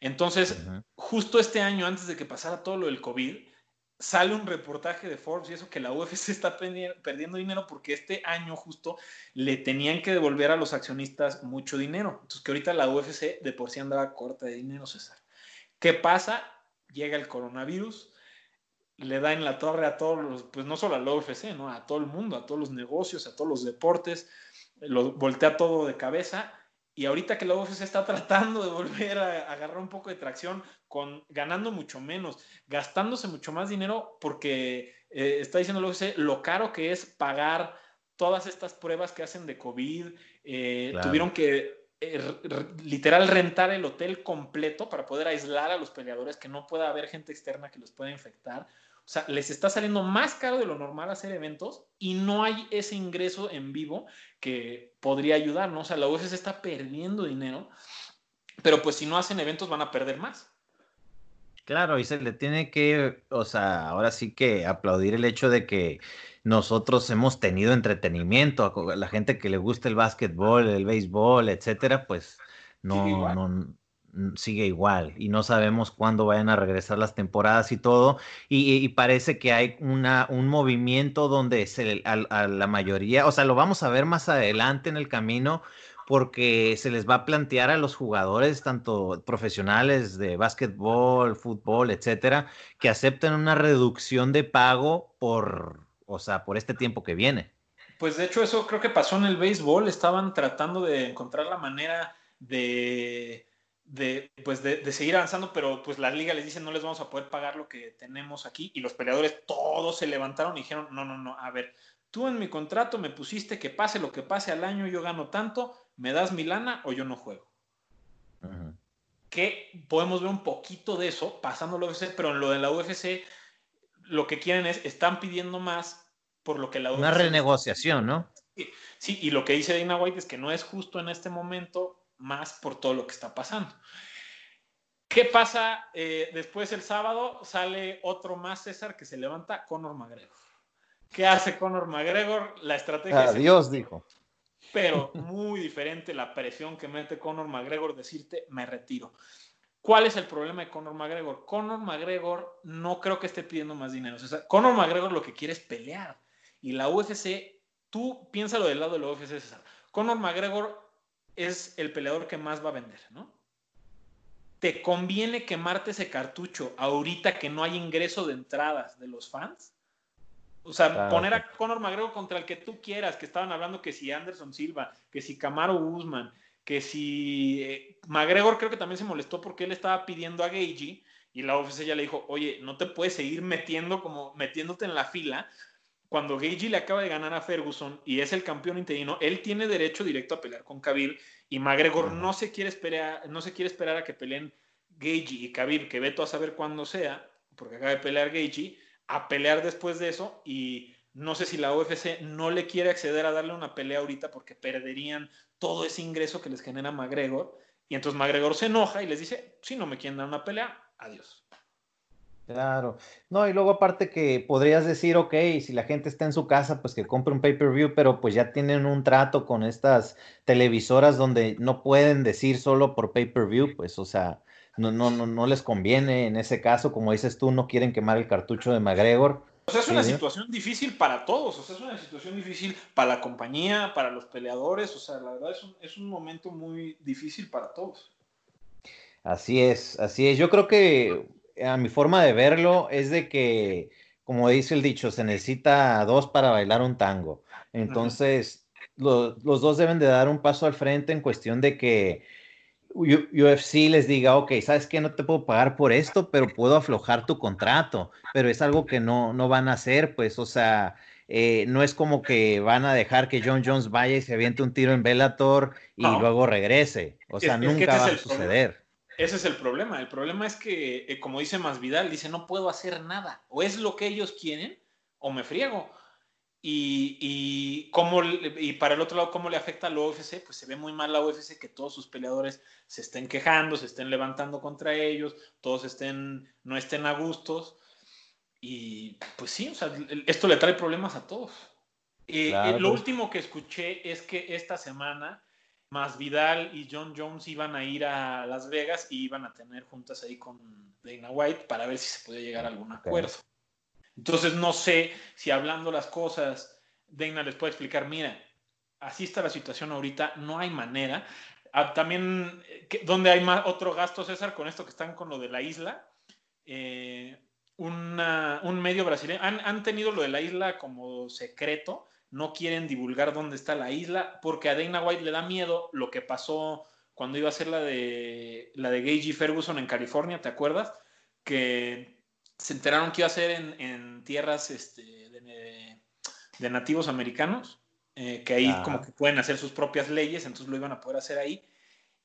Entonces, justo este año, antes de que pasara todo lo del COVID, sale un reportaje de Forbes y eso que la UFC está perdiendo dinero porque este año justo le tenían que devolver a los accionistas mucho dinero. Entonces, que ahorita la UFC de por sí andaba corta de dinero, César. ¿Qué pasa? Llega el coronavirus, le da en la torre a todos los, pues no solo a la UFC, ¿no? A todo el mundo, a todos los negocios, a todos los deportes, lo voltea todo de cabeza. Y ahorita que la UFC está (laughs) tratando de volver a, agarrar un poco de tracción, con, ganando mucho menos, gastándose mucho más dinero, porque eh, está diciendo la UFC lo caro que es pagar todas estas pruebas que hacen de COVID. Eh, tuvieron que eh, literal rentar el hotel completo para poder aislar a los peleadores, que no pueda haber gente externa que los pueda infectar. O sea, les está saliendo más caro de lo normal hacer eventos y no hay ese ingreso en vivo que podría ayudar, ¿no? O sea, la UFC está perdiendo dinero pero pues si no hacen eventos van a perder más. Claro, y se le tiene que, o sea, ahora sí que aplaudir el hecho de que nosotros hemos tenido entretenimiento, la gente que le gusta el básquetbol, el béisbol, etcétera, pues no, no sigue igual y no sabemos cuándo vayan a regresar las temporadas y todo y, parece que hay una, un movimiento donde se, a, la mayoría, o sea, lo vamos a ver más adelante en el camino porque se les va a plantear a los jugadores, tanto profesionales de básquetbol, fútbol, etcétera, que acepten una reducción de pago por, o sea, por este tiempo que viene. Pues de hecho eso creo que pasó en el béisbol, estaban tratando de encontrar la manera de, de, pues de, seguir avanzando, pero pues la liga les dice no les vamos a poder pagar lo que tenemos aquí y los peleadores todos se levantaron y dijeron no, no, no, a ver, tú en mi contrato me pusiste que pase lo que pase al año, yo gano tanto, me das mi lana o yo no juego. Que podemos ver un poquito de eso pasando la UFC, pero en lo de la UFC lo que quieren es, están pidiendo más por lo que la UFC... Una renegociación, ¿no? Sí, y lo que dice Dana White es que no es justo en este momento más por todo lo que está pasando. ¿Qué pasa eh, después el sábado? Sale otro más César que se levanta, Conor McGregor. ¿Qué hace Conor McGregor? La estrategia... Adiós, dijo pero muy diferente la presión que mete Conor McGregor decirte me retiro. ¿Cuál es el problema de Conor McGregor? Conor McGregor no creo que esté pidiendo más dinero. O sea, Conor McGregor lo que quiere es pelear. Y la UFC, tú piénsalo del lado de la UFC, César. Conor McGregor es el peleador que más va a vender, ¿no? ¿Te conviene quemarte ese cartucho ahorita que no hay ingreso de entradas de los fans? O sea, poner a Conor McGregor contra el que tú quieras, que estaban hablando que si Anderson Silva, que si Camaro Guzmán, que si eh, McGregor creo que también se molestó porque él estaba pidiendo a Gagey y la UFC ya le dijo, oye, no te puedes seguir metiendo como metiéndote en la fila. Cuando Gagey le acaba de ganar a Ferguson y es el campeón interino, él tiene derecho directo a pelear con Khabib y McGregor no se quiere esperar, no se quiere esperar a que peleen Gagey y Khabib, que veto a saber cuándo sea, porque acaba de pelear Gagey a pelear después de eso y no sé si la UFC no le quiere acceder a darle una pelea ahorita porque perderían todo ese ingreso que les genera McGregor. Y entonces McGregor se enoja y les dice, si no me quieren dar una pelea, adiós. Claro. No, y luego aparte que podrías decir, ok, si la gente está en su casa, pues que compre un pay-per-view, pero pues ya tienen un trato con estas televisoras donde no pueden decir solo por pay-per-view, pues o sea, no, no, no, no les conviene en ese caso, como dices tú, no quieren quemar el cartucho de McGregor. O sea, es una situación difícil para todos, o sea, es una situación difícil para la compañía, para los peleadores, o sea, la verdad es un, es un momento muy difícil para todos. Así es, así es. Yo creo que a mi forma de verlo es de que, como dice el dicho, se necesita dos para bailar un tango. Entonces, los dos deben de dar un paso al frente en cuestión de que UFC les diga, ok, sabes que no te puedo pagar por esto, pero puedo aflojar tu contrato, pero es algo que no, no van a hacer, pues, o sea, eh, no es como que van a dejar que John Jones vaya y se aviente un tiro en Bellator y luego regrese, o sea, nunca va a suceder. Ese es el problema, el problema es que, eh, como dice Masvidal, dice, no puedo hacer nada, o es lo que ellos quieren, o me friego. Y, y, cómo, y para el otro lado, ¿cómo le afecta a la UFC? Pues se ve muy mal la UFC que todos sus peleadores se estén quejando, se estén levantando contra ellos, todos estén, no estén a gustos. Y pues sí, o sea, esto le trae problemas a todos. Eh, eh, lo último que escuché es que esta semana más Vidal y John Jones iban a ir a Las Vegas y iban a tener juntas ahí con Dana White para ver si se podía llegar a algún acuerdo. Entonces no sé si hablando las cosas, Dana les puede explicar, mira, así está la situación ahorita, no hay manera. Ah, también, ¿dónde hay más otro gasto, César, con esto que están con lo de la isla? Eh, un medio brasileño, han, han, tenido lo de la isla como secreto, no quieren divulgar dónde está la isla, porque a Dana White le da miedo lo que pasó cuando iba a ser la de la de Gagey Ferguson en California, ¿te acuerdas? Que se enteraron que iba a ser en, tierras este, de, nativos americanos, eh, que ahí como que pueden hacer sus propias leyes, entonces lo iban a poder hacer ahí.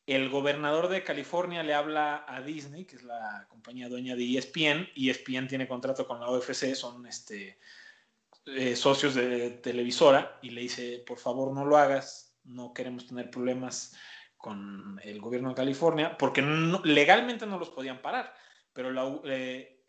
El gobernador de California le habla a Disney, que es la compañía dueña de ESPN, y ESPN tiene contrato con la OFC, son este, eh, socios de televisora, y le dice, por favor no lo hagas, no queremos tener problemas con el gobierno de California, porque legalmente no los podían parar, pero la, eh,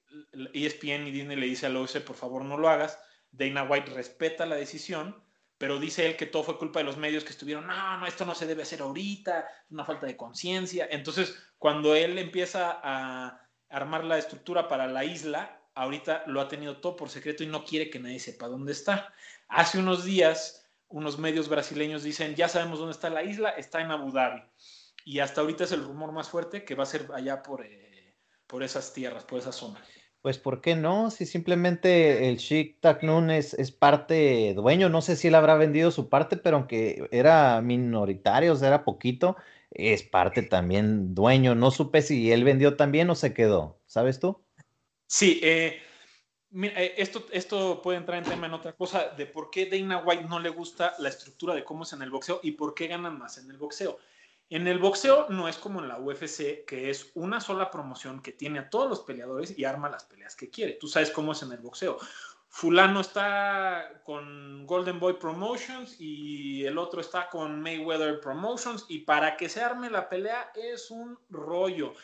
ESPN y Disney le dice a la UFC, por favor no lo hagas, Dana White respeta la decisión, pero dice él que todo fue culpa de los medios que estuvieron, no, no, esto no se debe hacer ahorita, una falta de conciencia. Entonces, cuando él empieza a armar la estructura para la isla, ahorita lo ha tenido todo por secreto y no quiere que nadie sepa dónde está. Hace unos días, unos medios brasileños dicen, ya sabemos dónde está la isla, está en Abu Dhabi. Y hasta ahorita es el rumor más fuerte que va a ser allá por, eh, por esas tierras, por esa zona. Pues, ¿por qué no? Si simplemente el Chic Taknun es, es parte dueño, no sé si él habrá vendido su parte, pero aunque era minoritario, o sea, era poquito, es parte también dueño. No supe si él vendió también o se quedó, ¿sabes tú? Sí, eh, eh, esto, esto puede entrar en tema en otra cosa de por qué Dana White no le gusta la estructura de cómo es en el boxeo y por qué ganan más en el boxeo. En el boxeo no es como en la UFC, que es una sola promoción que tiene a todos los peleadores y arma las peleas que quiere. Tú sabes cómo es en el boxeo. Fulano está con Golden Boy Promotions y el otro está con Mayweather Promotions y para que se arme la pelea es un rollo.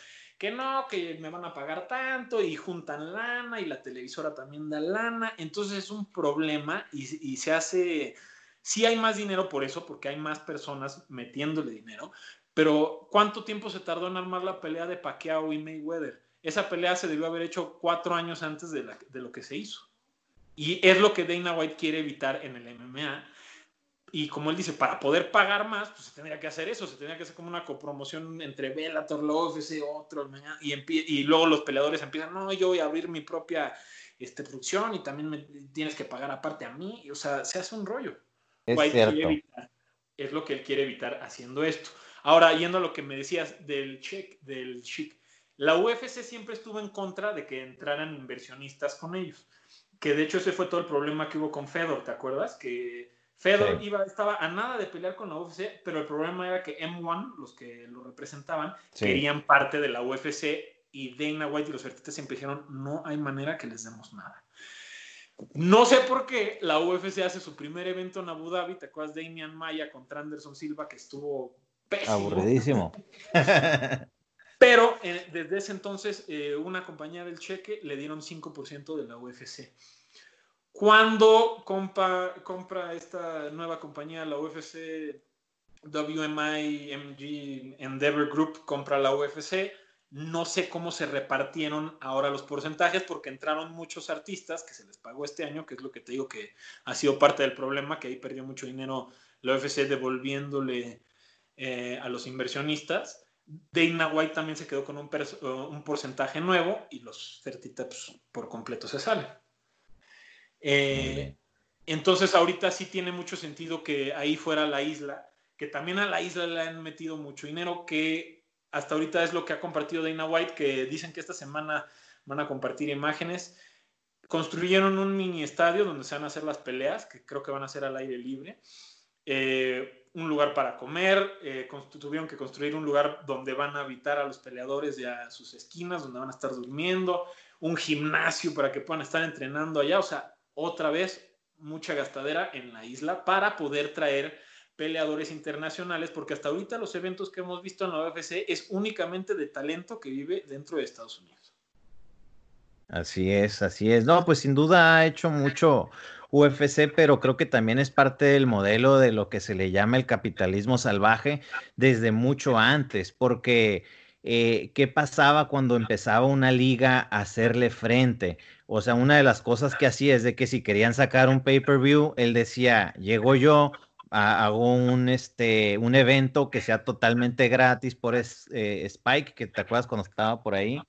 Que no, que me van a pagar tanto y juntan lana y la televisora también da lana. Entonces es un problema y, se hace Sí hay más dinero por eso, porque hay más personas metiéndole dinero, pero ¿cuánto tiempo se tardó en armar la pelea de Pacquiao y Mayweather? Esa pelea se debió haber hecho cuatro años antes de, lo que se hizo. Y es lo que Dana White quiere evitar en el MMA. Y como él dice, para poder pagar más, pues se tendría que hacer eso, se tendría que hacer como una copromoción entre Bellator, la UFC, otro, y, y luego los peleadores empiezan, no, yo voy a abrir mi propia este, producción y también me tienes que pagar aparte a mí, o sea, se hace un rollo. Es cierto. es lo que él quiere evitar haciendo esto. Ahora, yendo a lo que me decías del check, del chic, la UFC siempre estuvo en contra de que entraran inversionistas con ellos. Que de hecho ese fue todo el problema que hubo con Fedor, ¿te acuerdas? Que Fedor iba, estaba a nada de pelear con la UFC, pero el problema era que M1, los que lo representaban, querían parte de la UFC y Dana White y los artistas siempre dijeron, no hay manera que les demos nada. No sé por qué la UFC hace su primer evento en Abu Dhabi. ¿Te acuerdas de Damian Maya contra Anderson Silva que estuvo pésimo? Aburridísimo. (laughs) Pero eh, desde ese entonces, eh, una compañía del cheque le dieron 5% de la UFC. Cuando compra, esta nueva compañía, la UFC, WMI, MG, Endeavor Group, compra la UFC, no sé cómo se repartieron ahora los porcentajes porque entraron muchos artistas que se les pagó este año, que es lo que te digo que ha sido parte del problema, que ahí perdió mucho dinero la UFC devolviéndole eh, a los inversionistas. Dana White también se quedó con un, porcentaje nuevo y los Fertita por completo se salen. Eh, entonces ahorita sí tiene mucho sentido que ahí fuera la isla, que también a la isla le han metido mucho dinero, que hasta ahorita es lo que ha compartido Dana White, que dicen que esta semana van a compartir imágenes. Construyeron un mini estadio donde se van a hacer las peleas, que creo que van a ser al aire libre. Eh, un lugar para comer, eh, tuvieron que construir un lugar donde van a habitar a los peleadores y a sus esquinas, donde van a estar durmiendo, un gimnasio para que puedan estar entrenando allá, o sea, otra vez mucha gastadera en la isla para poder traer peleadores internacionales, porque hasta ahorita los eventos que hemos visto en la UFC es únicamente de talento que vive dentro de Estados Unidos. Así es, así es. No, pues sin duda ha hecho mucho UFC, pero creo que también es parte del modelo de lo que se le llama el capitalismo salvaje desde mucho antes, porque eh, ¿qué pasaba cuando empezaba una liga a hacerle frente? O sea, una de las cosas que hacía es de que si querían sacar un pay-per-view, él decía, llego yo, hago un, este, un evento que sea totalmente gratis por eh, Spike, que te acuerdas cuando estaba por ahí.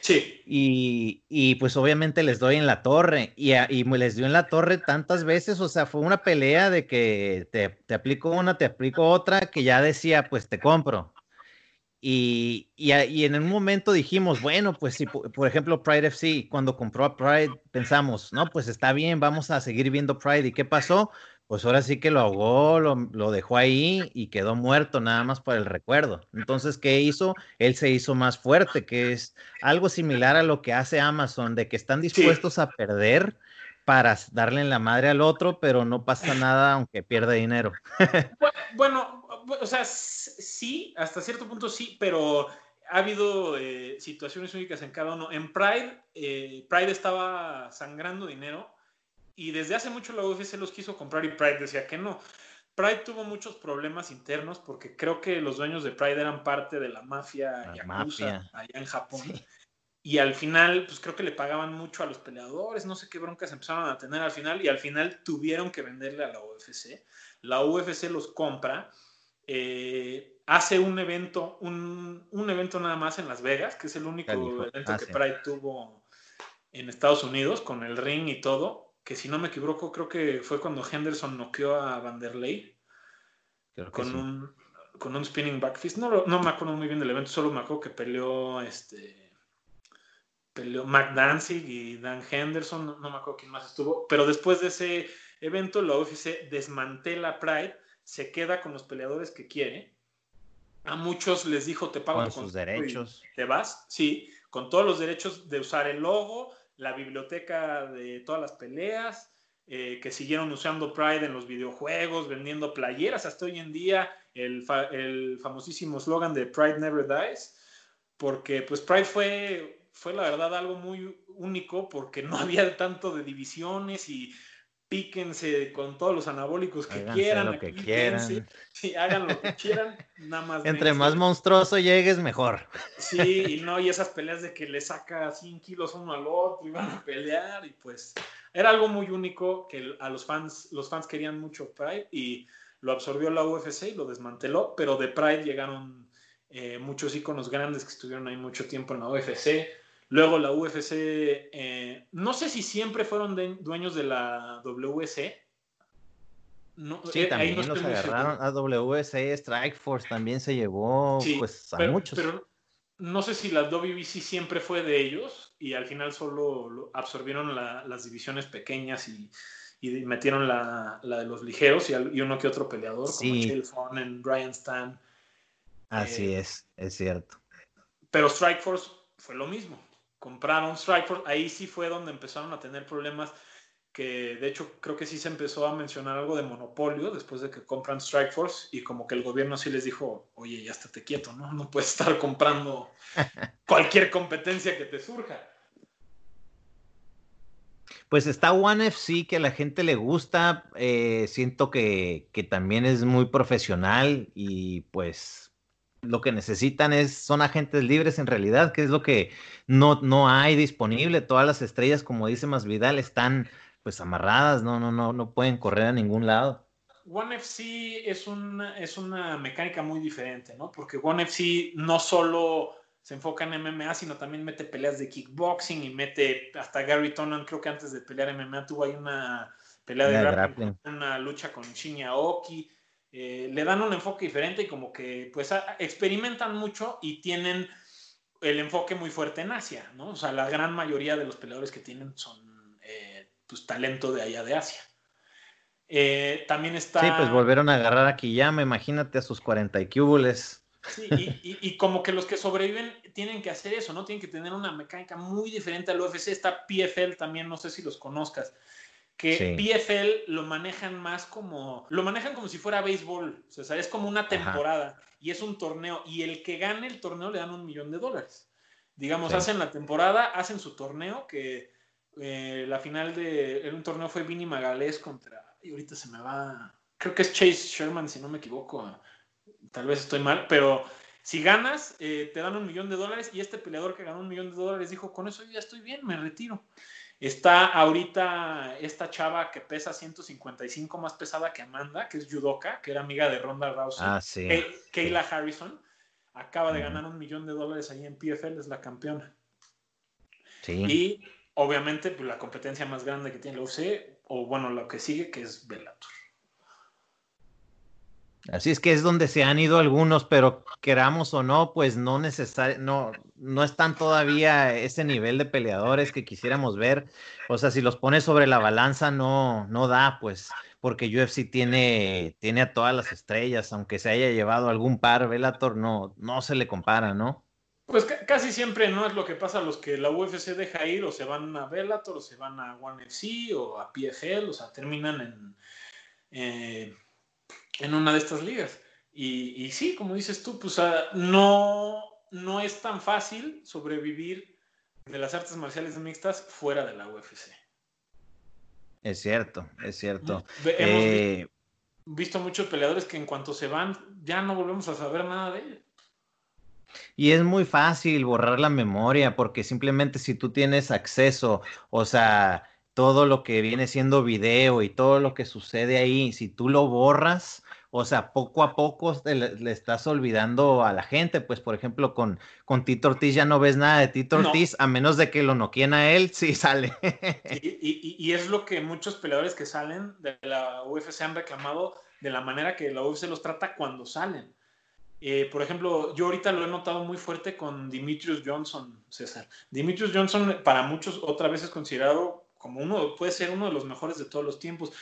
Sí. Y, pues obviamente les doy en la torre. Y, y, les dio en la torre tantas veces. O sea, fue una pelea de que te, te aplico una, te aplico otra, que ya decía, pues te compro. Y, y, en un momento dijimos, bueno, pues si por ejemplo Pride FC, cuando compró a Pride, pensamos, no, pues está bien, vamos a seguir viendo Pride. ¿Y qué pasó? pues ahora sí que lo ahogó, lo, dejó ahí y quedó muerto nada más por el recuerdo. Entonces, ¿qué hizo? Él se hizo más fuerte, que es algo similar a lo que hace Amazon, de que están dispuestos a perder para darle en la madre al otro, pero no pasa nada aunque pierda dinero. (laughs) bueno, o sea, sí, hasta cierto punto sí, pero ha habido eh, situaciones únicas en cada uno. En Pride, eh, Pride estaba sangrando dinero y desde hace mucho la UFC los quiso comprar y Pride decía que no. Pride tuvo muchos problemas internos porque creo que los dueños de Pride eran parte de la mafia allá en Japón. Y al final, pues creo que le pagaban mucho a los peleadores, no sé qué broncas empezaron a tener al final y al final tuvieron que venderle a la UFC. La UFC los compra, eh, hace un evento, un, evento nada más en Las Vegas, que es el único evento ah, que Pride tuvo en Estados Unidos con el ring y todo, que si no me equivoco creo que fue cuando Henderson noqueó a Vanderlei con, un, con un spinning back fist. No, no me acuerdo muy bien del evento, solo me acuerdo que peleó este peleó Mac Danzig y Dan Henderson, no, me acuerdo quién más estuvo, pero después de ese evento la UFC desmantela Pride, se queda con los peleadores que quiere. A muchos les dijo, te pago con sus derechos. Te vas, sí, con todos los derechos de usar el logo, la biblioteca de todas las peleas, eh, que siguieron usando Pride en los videojuegos, vendiendo playeras hasta hoy en día, el, el famosísimo slogan de Pride Never Dies, porque pues Pride fue fue la verdad algo muy único porque no (laughs) había tanto de divisiones y píquense con todos los anabólicos que quieran. Lo que quieran. Sí, hagan lo que (laughs) quieran, nada más. Entre más monstruoso llegues, mejor. Sí, y no, y esas peleas de que le saca 100 kilos uno al otro y van a pelear, y pues era algo muy único que a los fans, los fans querían mucho Pride y lo absorbió la UFC y lo desmanteló, pero de Pride llegaron eh, muchos iconos grandes que estuvieron ahí mucho tiempo en la UFC Luego la UFC, eh, no sé si siempre fueron dueños de la WC. No, sí, eh, también los agarraron a WC, Strikeforce también se llevó pues a muchos. Pero no sé si la WBC siempre fue de ellos y al final solo absorbieron las divisiones pequeñas y, metieron la, de los ligeros y, uno que otro peleador, como Chael Fonnen, Brian Stan. Así eh, es, es cierto. Pero Strikeforce fue lo mismo compraron Strikeforce, ahí sí fue donde empezaron a tener problemas que de hecho creo que sí se empezó a mencionar algo de monopolio después de que compran Strikeforce y como que el gobierno sí les dijo, oye, ya estate quieto, ¿no? No puedes estar comprando (laughs) cualquier competencia que te surja. Pues está One FC que a la gente le gusta, eh, siento que, que también es muy profesional y pues lo que necesitan es, son agentes libres en realidad, que es lo que no, no hay disponible. Todas las estrellas, como dice Masvidal, están pues amarradas, no, no, no, no pueden correr a ningún lado. One FC es una, es una mecánica muy diferente, ¿no? Porque One FC no solo se enfoca en MMA, sino también mete peleas de kickboxing y mete hasta Gary Tonan, creo que antes de pelear MMA tuvo ahí una pelea de grappling, una lucha con Shinya Oki. Eh, le dan un enfoque diferente y como que pues experimentan mucho y tienen el enfoque muy fuerte en Asia, ¿no? O sea, la gran mayoría de los peleadores que tienen son eh, pues talento de allá de Asia. Eh, también está... Sí, pues volvieron a agarrar aquí ya, me imagínate a sus 40 y cúbules. Sí, y, y, como que los que sobreviven tienen que hacer eso, ¿no? Tienen que tener una mecánica muy diferente al UFC. Está PFL también, no sé si los conozcas que PFL lo manejan más como, lo manejan como si fuera béisbol, o sea, es como una temporada y es un torneo y el que gane el torneo le dan un millón de dólares. Digamos, hacen la temporada, hacen su torneo, que eh, la final de un torneo fue Vinny Magalés contra, y ahorita se me va, creo que es Chase Sherman, si no me equivoco, tal vez estoy mal, pero si ganas, eh, te dan un millón de dólares y este peleador que ganó un millón de dólares dijo, con eso yo ya estoy bien, me retiro. Está ahorita esta chava que pesa 155 más pesada que Amanda, que es judoka, que era amiga de Ronda Rousey. Ah, sí. Kayla Harrison. Acaba de ganar un millón de dólares ahí en PFL, es la campeona. Sí. Y obviamente pues, la competencia más grande que tiene la UFC, o bueno, lo que sigue, que es Bellator. Así es que es donde se han ido algunos, pero queramos o no, pues no necesario, no, no están todavía ese nivel de peleadores que quisiéramos ver. O sea, si los pones sobre la balanza, no, no da, pues, porque UFC tiene, tiene a todas las estrellas, aunque se haya llevado algún par, Velator no, no se le compara, ¿no? Pues casi siempre no es lo que pasa a los que la UFC deja ir o se van a Bellator o se van a One FC o a PFL, o sea, terminan en, eh, en una de estas ligas. Y, sí, como dices tú, pues no, no es tan fácil sobrevivir de las artes marciales mixtas fuera de la UFC. Es cierto, es cierto. Hemos eh, visto muchos peleadores que en cuanto se van ya no volvemos a saber nada de ellos. Y es muy fácil borrar la memoria porque simplemente si tú tienes acceso, o sea, todo lo que viene siendo video y todo lo que sucede ahí, si tú lo borras, o sea, poco a poco le, estás olvidando a la gente. Pues, por ejemplo, con, con Tito Ortiz ya no ves nada de Tito Ortiz, a menos de que lo noquien a él, sí sale. y, y, es lo que muchos peleadores que salen de la UFC han reclamado de la manera que la UFC los trata cuando salen. Eh, por ejemplo, yo ahorita lo he notado muy fuerte con Dimitrius Johnson, César. Dimitrius Johnson para muchos otra vez es considerado como uno, puede ser uno de los mejores de todos los tiempos.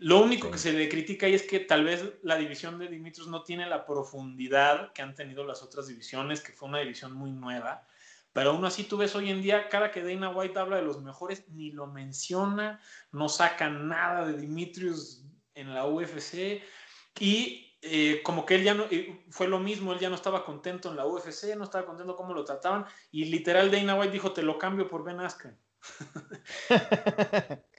Lo único que se le critica ahí es que tal vez la división de Dimitrius no tiene la profundidad que han tenido las otras divisiones, que fue una división muy nueva. Pero aún así tú ves hoy en día, cada que Dana White habla de los mejores, ni lo menciona, no saca nada de Dimitrius en la UFC. Y eh, como que él ya no, eh, fue lo mismo, él ya no estaba contento en la UFC, no estaba contento cómo lo trataban, y literal Dana White dijo, te lo cambio por Ben Askren. (laughs)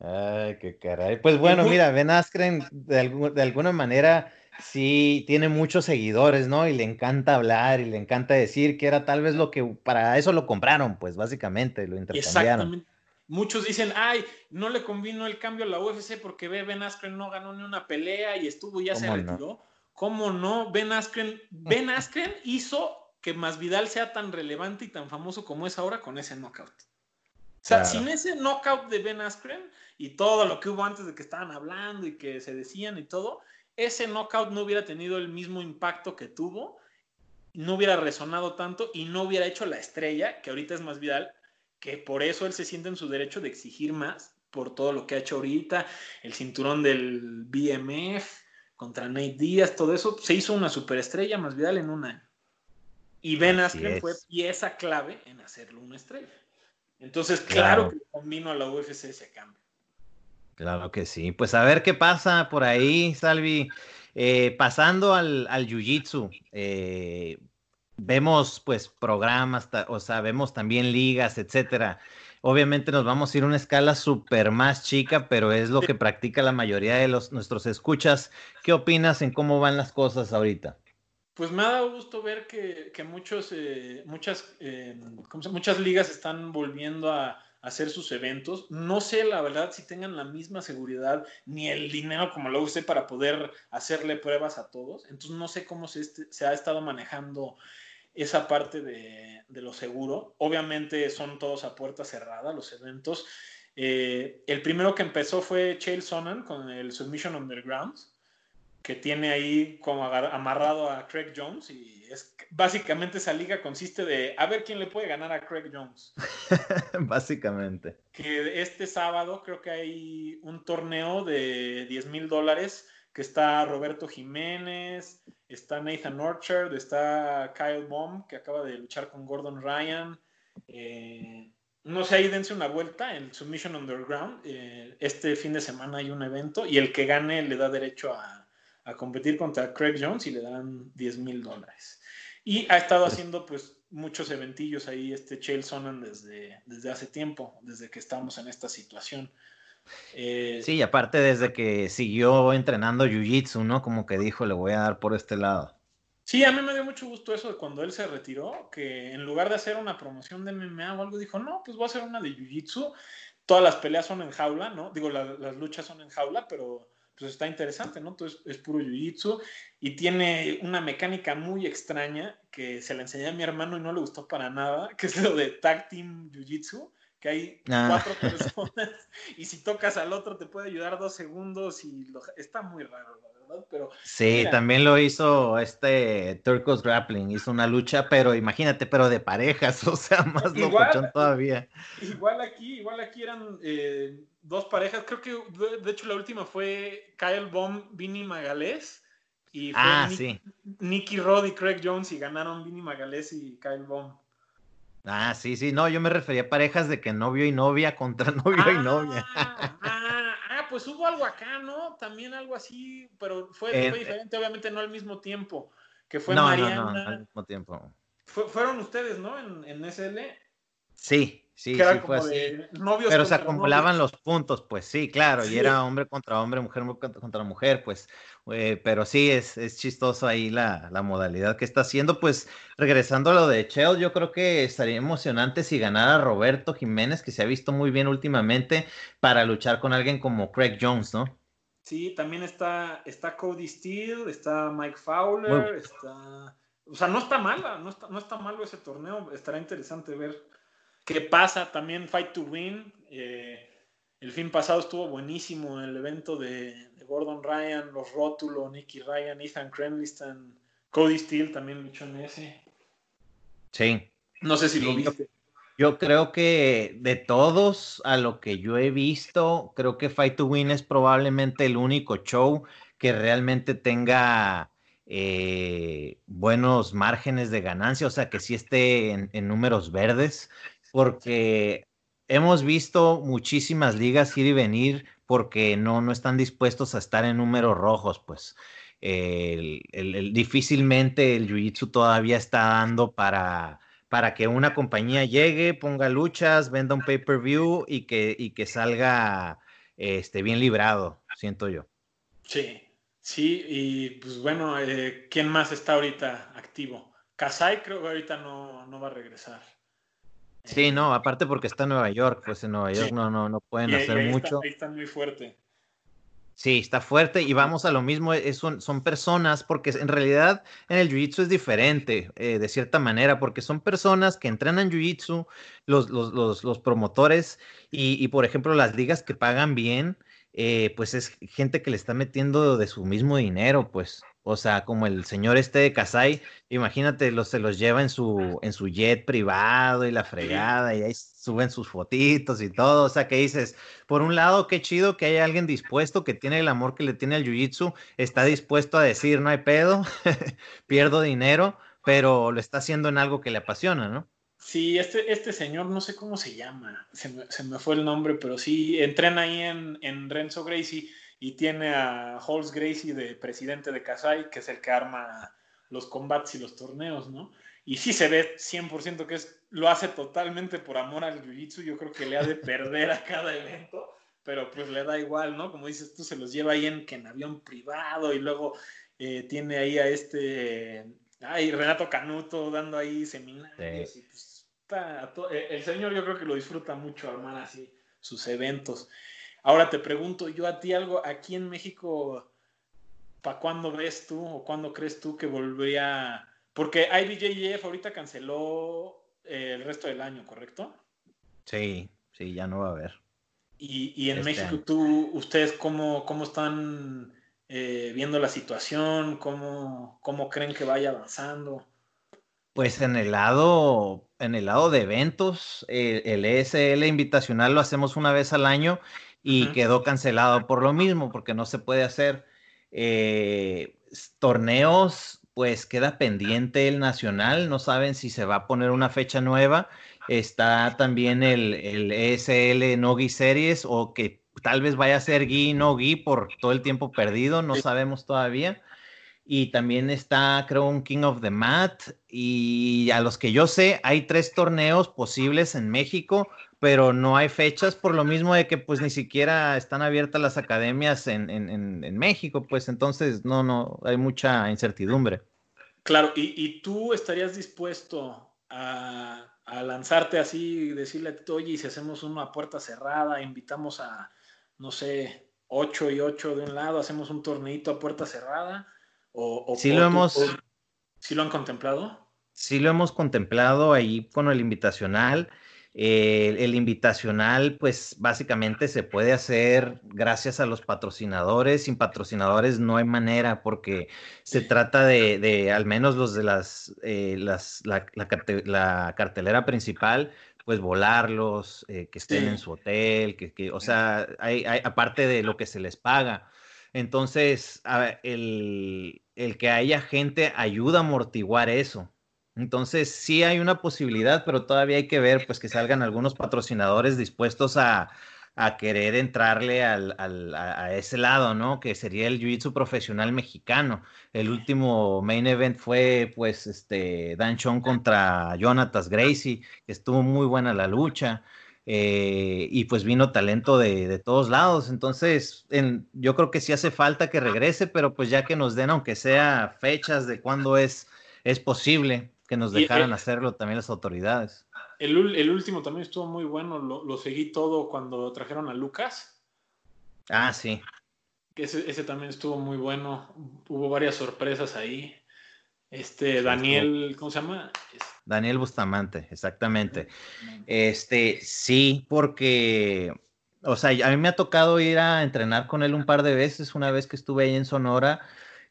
Ay, qué caray. Pues bueno, mira, Ben Askren de, de alguna manera sí tiene muchos seguidores, ¿no? Y le encanta hablar y le encanta decir que era tal vez lo que para eso lo compraron, pues básicamente lo intercambiaron. Exactamente muchos dicen, ay, no le convino el cambio a la UFC porque Ben Askren no ganó ni una pelea y estuvo, ya se retiró. ¿Cómo no? Ben Askren, Ben (laughs) Askren hizo que Masvidal sea tan relevante y tan famoso como es ahora con ese knockout. O sea, sin ese knockout de Ben Askren y todo lo que hubo antes de que estaban hablando y que se decían y todo, ese knockout no hubiera tenido el mismo impacto que tuvo, no hubiera resonado tanto y no hubiera hecho la estrella, que ahorita es Masvidal, que por eso él se siente en su derecho de exigir más por todo lo que ha hecho ahorita, el cinturón del BMF contra Nate Díaz, todo eso, se hizo una superestrella más viral en un año. Y Ben Askren fue pieza clave en hacerlo una estrella. Entonces, claro, que combino a la UFC ese cambio. Claro que sí. Pues a ver qué pasa por ahí, Salvi. Eh, pasando al, al Jiu-Jitsu, eh, vemos pues programas, o sea, vemos también ligas, etcétera. Obviamente nos vamos a ir a una escala súper más chica, pero es lo que practica la mayoría de los, nuestros escuchas. ¿Qué opinas en cómo van las cosas ahorita? Pues me ha dado gusto ver que, muchos, eh, muchas, eh, muchas ligas están volviendo a, hacer sus eventos. No sé, la verdad, si tengan la misma seguridad ni el dinero como lo usé para poder hacerle pruebas a todos. Entonces no sé cómo se, este, se ha estado manejando esa parte de, lo seguro. Obviamente son todos a puerta cerrada los eventos. Eh, el primero que empezó fue Chael Sonnen con el Submission Underground, que tiene ahí como amarrado a Craig Jones y es básicamente esa liga consiste de a ver quién le puede ganar a Craig Jones. (laughs) básicamente. Que este sábado creo que hay un torneo de 10 mil dólares que está Roberto Jiménez, está Nathan Orchard, está Kyle Baum, que acaba de luchar con Gordon Ryan. Eh, no sé, ahí dense una vuelta en Submission Underground. Eh, este fin de semana hay un evento y el que gane le da derecho a, competir contra Craig Jones y le dan 10 mil dólares. Y ha estado haciendo pues muchos eventillos ahí este Chael Sonnen desde, desde hace tiempo, desde que estamos en esta situación. Eh, sí, aparte desde que siguió entrenando Jiu-Jitsu, ¿no? Como que dijo, le voy a dar por este lado. Sí, a mí me dio mucho gusto eso de cuando él se retiró, que en lugar de hacer una promoción de MMA o algo, dijo, no, pues voy a hacer una de Jiu-Jitsu. Todas las peleas son en jaula, ¿no? Digo, las luchas son en jaula, pero pues está interesante, ¿no? Entonces es puro Jiu-Jitsu y tiene una mecánica muy extraña que se la enseñé a mi hermano y no le gustó para nada, que es lo de Tag Team Jiu-Jitsu que hay ah. cuatro personas y si tocas al otro te puede ayudar dos segundos y está muy raro, la verdad, pero... Sí, también lo hizo este Turcos Grappling, hizo una lucha, pero imagínate, pero de parejas, (laughs) o sea, más igual, todavía. Igual aquí, igual aquí eran eh, dos parejas, creo que de hecho la última fue Kyle Baum, Vini Magalés, Y fue Ah, Nick- sí. Nicky Rod y Craig Jones y ganaron Vinny Magalés y Kyle Baum. Ah, sí, sí. No, yo me refería a parejas de que novio y novia contra (laughs) novio y novia. Ah, ah, ah, pues hubo algo acá, ¿no? También algo así, pero fue, Eh, fue diferente, obviamente no al mismo tiempo. Que fue no, Mariana. no, no, al mismo tiempo. Fue- fueron ustedes, ¿no? En, en SL. Sí, sí, que era sí fue como así. de novios Pero se acumulaban novios. los puntos, pues sí, claro, y era hombre contra hombre, mujer contra, contra mujer, pues, eh, pero sí, es, es chistoso ahí la, la modalidad que está haciendo, pues, regresando a lo de Chell, yo creo que estaría emocionante si ganara Roberto Jiménez, que se ha visto muy bien últimamente, para luchar con alguien como Craig Jones, ¿no? Sí, también está, está Cody Steele, está Mike Fowler, está... O sea, no está mala, no está, no está malo ese torneo, estará interesante ver qué pasa. También Fight to Win, eh, el fin pasado estuvo buenísimo el evento de, de Gordon Ryan, los Rótulo, Nicky Ryan, Ethan Kremlistan, Cody Steele también luchó en ese. Sí. No sé si lo Sí, yo- viste. Yo creo que de todos a lo que yo he visto, creo que Fight to Win es probablemente el único show que realmente tenga eh, buenos márgenes de ganancia, o sea, que sí esté en, en números verdes, porque hemos visto muchísimas ligas ir y venir porque no, no están dispuestos a estar en números rojos, pues. El- difícilmente el Jiu-Jitsu todavía está dando para, para que una compañía llegue, ponga luchas, venda un pay-per-view y que, y que salga este, bien librado, siento yo. Sí, sí, y pues bueno, eh, ¿quién más está ahorita activo? Kasai creo que ahorita no, no va a regresar. Sí, no, aparte porque está en Nueva York, pues en Nueva York Sí. no, no, no pueden Y- y hacer ahí está- mucho. ahí está muy fuerte. Sí, está fuerte y vamos a lo mismo, es- son, son personas, porque en realidad en el Jiu-Jitsu es diferente, eh, de cierta manera, porque son personas que entrenan Jiu-Jitsu, los, los, los, los promotores y, y, por ejemplo, las ligas que pagan bien, eh, pues es gente que le está metiendo de su mismo dinero, pues, o sea, como el señor este de Kasai, imagínate, se los lleva en su, en su jet privado y la fregada, y ahí suben sus fotitos y todo, o sea, que dices, por un lado, qué chido que haya alguien dispuesto, que tiene el amor que le tiene al jiu-jitsu, está dispuesto a decir, no hay pedo, (laughs) pierdo dinero, pero lo está haciendo en algo que le apasiona, ¿no? Sí, este, este señor, no sé cómo se llama, se me, se me fue el nombre, pero sí, entrena ahí en, en Renzo Gracie y tiene a Halls Gracie de presidente de Kasai, que es el que arma los combates y los torneos, ¿no? Y sí se ve 100% que es, lo hace totalmente por amor al jiu-jitsu, yo creo que le ha de perder a cada evento, pero pues le da igual, ¿no? Como dices tú, se los lleva ahí en, que en avión privado y luego eh, tiene ahí a este, ay, Renato Canuto dando ahí seminarios Sí. y pues está to- el señor yo creo que lo disfruta mucho armar así sus eventos. Ahora te pregunto yo a ti algo, aquí en México, ¿para cuándo ves tú o cuándo crees tú que volvería? Porque IBJJF ahorita canceló eh, el resto del año, ¿correcto? Sí, sí, ya no va a haber. Y, y en Este México, año. tú, ¿ustedes cómo, cómo están eh, viendo la situación? ¿Cómo, ¿Cómo creen que vaya avanzando? Pues en el lado, en el lado de eventos, eh, el ESL invitacional lo hacemos una vez al año y quedó cancelado por lo mismo, porque no se puede hacer eh, torneos, pues queda pendiente el nacional, no saben si se va a poner una fecha nueva. Está también el, el ESL Nogi Series o que tal vez vaya a ser Gui no Gui por todo el tiempo perdido, no sabemos todavía. Y también está, creo, un King of the Mat. Y a los que yo sé, hay tres torneos posibles en México, pero no hay fechas por lo mismo de que pues ni siquiera están abiertas las academias en, en- en- en México, pues entonces no, no, hay mucha incertidumbre. Claro, y, y tú estarías dispuesto a, a lanzarte así y decirle oye, y si hacemos una puerta cerrada, invitamos a, no sé, 8 y 8 de un lado, hacemos un torneito a puerta cerrada? O, o- Sí lo hemos- o- ¿Sí lo han contemplado? Sí lo hemos contemplado ahí con el invitacional. Eh, el invitacional, pues básicamente se puede hacer gracias a los patrocinadores. Sin patrocinadores no hay manera porque se trata de, de al menos los de las, eh, las la, la carte- la cartelera principal, pues volarlos, eh, que estén Sí. en su hotel, que, que- o sea, hay, hay- aparte de lo que se les paga. Entonces, el, el que haya gente ayuda a amortiguar eso. Entonces, sí hay una posibilidad, pero todavía hay que ver pues que salgan algunos patrocinadores dispuestos a, querer entrarle al, a ese lado, ¿no? Que sería el jiu-jitsu profesional mexicano. El último main event fue, pues, este, Dan Chong contra Jonatas Gracie, que estuvo muy buena la lucha. Eh, y pues vino talento de, de todos lados. Entonces, en, yo creo que sí hace falta que regrese, pero pues ya que nos den, aunque sea fechas de cuándo es, es posible, que nos dejaran hacerlo también las autoridades. El, el, último también estuvo muy bueno, lo, lo, seguí todo cuando trajeron a Lucas. Ah, sí. Ese, ese también estuvo muy bueno, hubo varias sorpresas ahí. Este, Daniel, ¿cómo se llama? Daniel Bustamante, exactamente. Este, sí, porque, o sea, a mí me ha tocado ir a entrenar con él un par de veces, una vez que estuve ahí en Sonora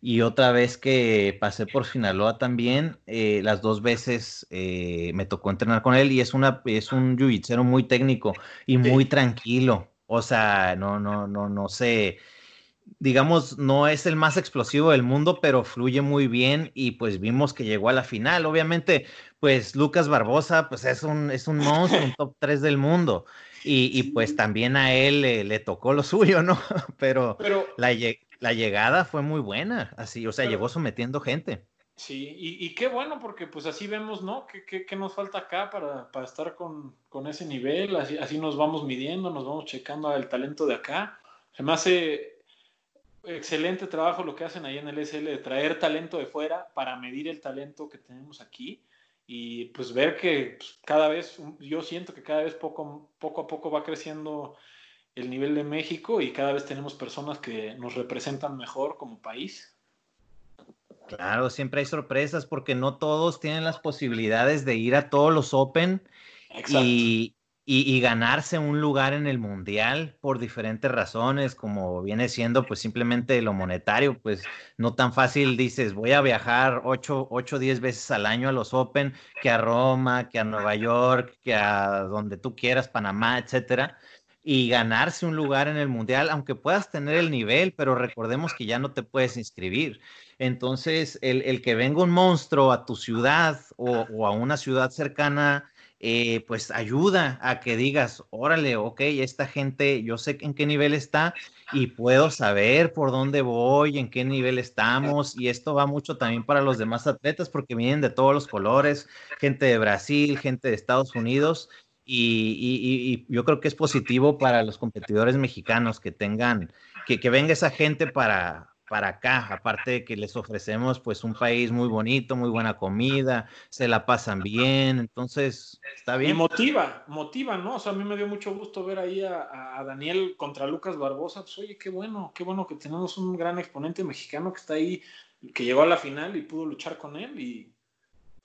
y otra vez que pasé por Sinaloa también, eh, las dos veces eh, me tocó entrenar con él y es, una, es un jiu muy técnico y muy sí. tranquilo. O sea, no, no, no, no sé, digamos, no es el más explosivo del mundo, pero fluye muy bien y pues vimos que llegó a la final. Obviamente, pues Lucas Barbosa, pues es un, es un monstruo, un (laughs) top 3 del mundo. Y, y pues también a él le, le, tocó lo (laughs) suyo, ¿no? Pero, pero la, la llegada fue muy buena, así, o sea, Pero, llegó sometiendo gente. Sí, y, y, qué bueno, porque pues así vemos, ¿no? ¿Qué, qué, qué nos falta acá para, para estar con, con, ese nivel? Así, así nos vamos midiendo, nos vamos checando el talento de acá. Se me hace excelente trabajo lo que hacen ahí en el SL de traer talento de fuera para medir el talento que tenemos aquí y pues ver que pues, cada vez, yo siento que cada vez poco, poco a poco va creciendo el nivel de México y cada vez tenemos personas que nos representan mejor como país. Claro, siempre hay sorpresas porque no todos tienen las posibilidades de ir a todos los Open y, y, y, ganarse un lugar en el Mundial por diferentes razones, como viene siendo pues simplemente lo monetario, pues no tan fácil dices voy a viajar 8 o 10 veces al año a los Open, que a Roma, que a Nueva York, que a donde tú quieras, Panamá, etcétera y ganarse un lugar en el mundial, aunque puedas tener el nivel, pero recordemos que ya no te puedes inscribir. Entonces, el, el que venga un monstruo a tu ciudad o, a una ciudad cercana, eh, pues ayuda a que digas, órale, ok, esta gente, yo sé en qué nivel está y puedo saber por dónde voy, en qué nivel estamos, y esto va mucho también para los demás atletas porque vienen de todos los colores, gente de Brasil, gente de Estados Unidos, y, y, y, yo creo que es positivo para los competidores mexicanos que tengan, que, que, venga esa gente para, para acá, aparte de que les ofrecemos pues un país muy bonito, muy buena comida, se la pasan bien, entonces está bien. Y motiva, motiva, ¿no? O sea, a mí me dio mucho gusto ver ahí a, a Daniel contra Lucas Barbosa, pues oye, qué bueno, qué bueno que tenemos un gran exponente mexicano que está ahí, que llegó a la final y pudo luchar con él y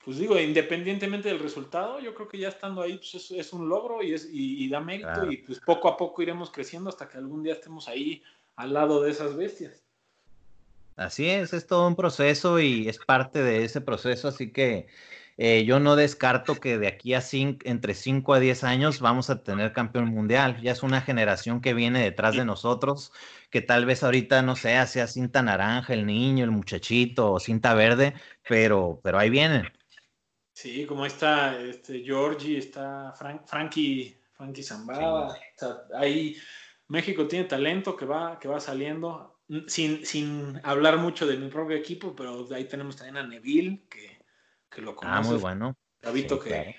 pues digo, independientemente del resultado, yo creo que ya estando ahí pues es, es un logro y, es, y, y da mérito claro. y pues poco a poco iremos creciendo hasta que algún día estemos ahí al lado de esas bestias. Así es, es todo un proceso y es parte de ese proceso, así que eh, yo no descarto que de aquí a cinco, entre 5 a 10 años vamos a tener campeón mundial. Ya es una generación que viene detrás de nosotros, que tal vez ahorita, no sé, sea cinta naranja, el niño, el muchachito o cinta verde, pero, pero ahí vienen. Sí, como está este, Georgie, está Frank, Frankie, Frankie Zambada. Sí. Ahí México tiene talento que va, que va saliendo. Sin, sin hablar mucho de mi propio equipo, pero ahí tenemos también a Neville, que, que lo conoce. Ah, muy bueno. Gabito sí, que claro.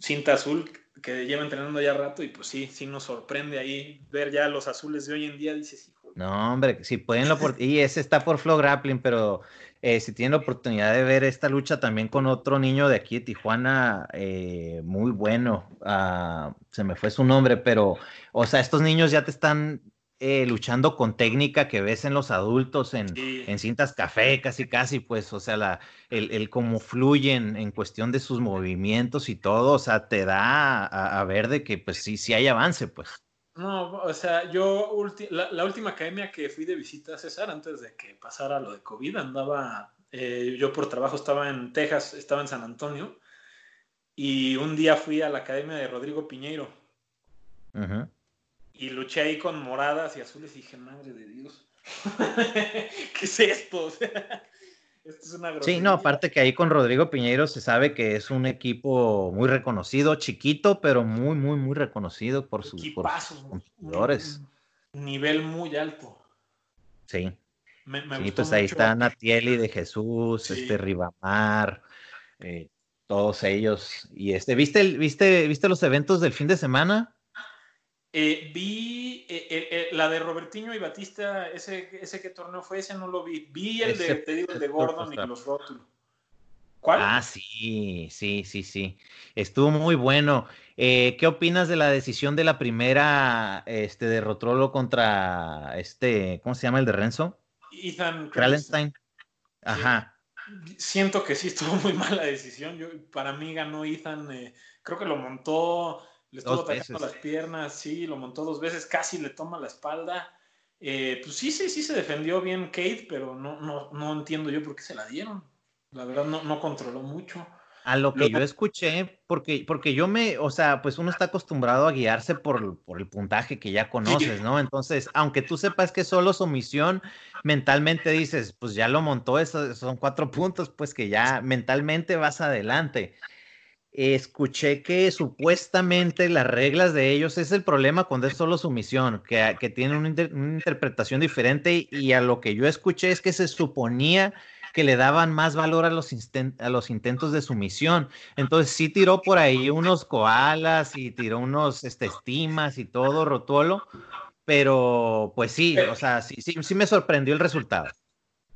cinta azul, que lleva entrenando ya rato, y pues sí, sí nos sorprende ahí ver ya los azules de hoy en día, dices, hijo. No, hombre, si pueden lo por... y ese está por Flow Grappling, pero eh, si tienen la oportunidad de ver esta lucha también con otro niño de aquí de Tijuana, eh, muy bueno, uh, se me fue su nombre, pero, o sea, estos niños ya te están eh, luchando con técnica que ves en los adultos, en, sí. en cintas café, casi, casi, pues, o sea, la, el, el cómo fluyen en cuestión de sus movimientos y todo, o sea, te da a, a ver de que, pues, sí, sí hay avance, pues. No, o sea, yo, la, la, última academia que fui de visita a César, antes de que pasara lo de COVID, andaba, eh, yo por trabajo estaba en Texas, estaba en San Antonio, y un día fui a la academia de Rodrigo Piñeiro. Uh -huh y luché ahí con moradas y azules y dije, madre de Dios. (laughs) ¿Qué es esto? Esto es una sí, no, aparte que ahí con Rodrigo Piñeiro se sabe que es un equipo muy reconocido, chiquito, pero muy, muy, muy reconocido por sus, por competidores. Nivel muy alto. Sí. Me, sí, pues ahí está Natieli de Jesús, este Ribamar, eh, todos ellos. Y este, ¿viste, viste, ¿viste los eventos del fin de semana? Eh, vi eh, la de Robertinho y Batista, ese, ese que torneo fue, ese no lo vi. Vi el de, te digo, el de Gordon y los rótulos. ¿Cuál? Ah, sí, sí, sí, sí. Estuvo muy bueno. ¿Qué opinas de la decisión de la primera este, de Rotrolo contra este, ¿cómo se llama el de Renzo? Ethan Kralenstein. Ajá. Siento que sí estuvo muy mala decisión. Yo, para mí ganó Ethan, eh, creo que lo montó, le estuvo atacando las piernas, sí, lo montó dos veces, casi le toma la espalda. Eh, pues sí, sí, sí se defendió bien Kate, pero no, no, no entiendo yo por qué se la dieron. La verdad no, no controló mucho. A lo que yo escuché, porque, porque yo me, o sea, pues uno está acostumbrado a guiarse por, por el puntaje que ya conoces, ¿no? Entonces, aunque tú sepas que solo sumisión, mentalmente dices, pues ya lo montó, eso, son cuatro puntos, pues que ya mentalmente vas adelante. Escuché que supuestamente las reglas de ellos es el problema cuando es solo sumisión, que, que tienen una, interpretación diferente y a lo que yo escuché es que se suponía que le daban más valor a los, a los intentos de sumisión. Entonces sí tiró por ahí unos koalas y tiró unos este, estimas y todo, Rotuolo, pero pues sí, o sea, sí, sí, sí me sorprendió el resultado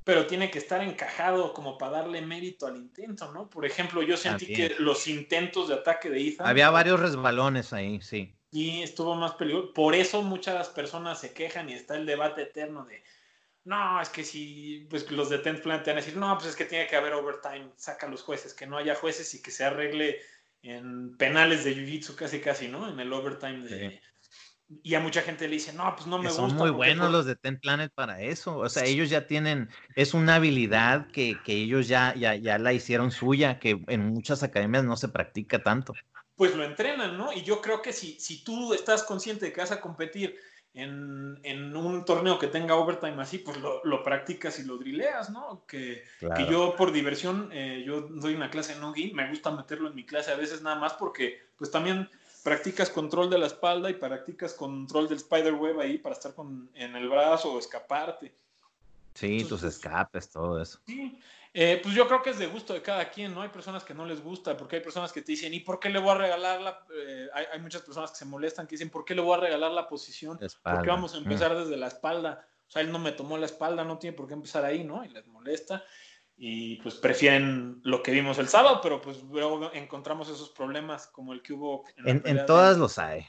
pero tiene que estar encajado como para darle mérito al intento, ¿no? Por ejemplo, yo sentí que los intentos de ataque de Ethan... Había varios resbalones ahí, sí. Y estuvo más peligroso. Por eso muchas personas se quejan y está el debate eterno de, no, es que si pues los de Tenth Planet te van a decir, no, pues es que tiene que haber overtime, saca a los jueces, que no haya jueces y que se arregle en penales de Jiu-Jitsu casi casi, ¿no? En el overtime Y a mucha gente le dice, no, pues no me gusta. Son muy buenos los de Ten Planet para eso. O sea, ellos ya tienen, es una habilidad que, ellos ya, ya, ya la hicieron suya, que en muchas academias no se practica tanto. Pues lo entrenan, ¿no? Y yo creo que si, si tú estás consciente de que vas a competir en, un torneo que tenga overtime así, pues lo, practicas y lo drileas, ¿no? Que, yo por diversión, eh, yo doy una clase en Nogi, me gusta meterlo en mi clase a veces nada más porque pues también practicas control de la espalda y practicas control del spider web ahí para estar con, en el brazo o escaparte. Sí, tus escapes, todo eso. Sí, eh, pues yo creo que es de gusto de cada quien, ¿no? Hay personas que no les gusta, porque hay personas que te dicen, ¿y por qué le voy a regalar la...? Eh, hay, muchas personas que se molestan, que dicen, ¿por qué le voy a regalar la posición? Porque vamos a empezar mm. desde la espalda. O sea, él no me tomó la espalda, no tiene por qué empezar ahí, ¿no? Y les molesta. Y pues prefieren lo que vimos el sábado, pero pues luego encontramos esos problemas como el que hubo. En, en, todas los hay.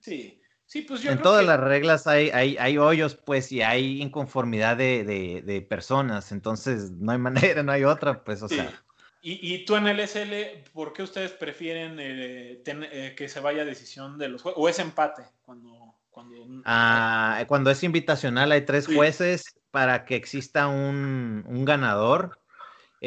Sí. Sí, pues en todas las reglas hay, hay, hay, hoyos, pues, y hay inconformidad de, de, personas, entonces no hay (laughs) manera, no hay otra, pues, o sea. Y, y, tú en el SL, ¿por qué ustedes prefieren eh, eh, que se vaya decisión de los jueces? ¿O es empate cuando, cuando... Ah, cuando es invitacional hay tres jueces para que exista un, un ganador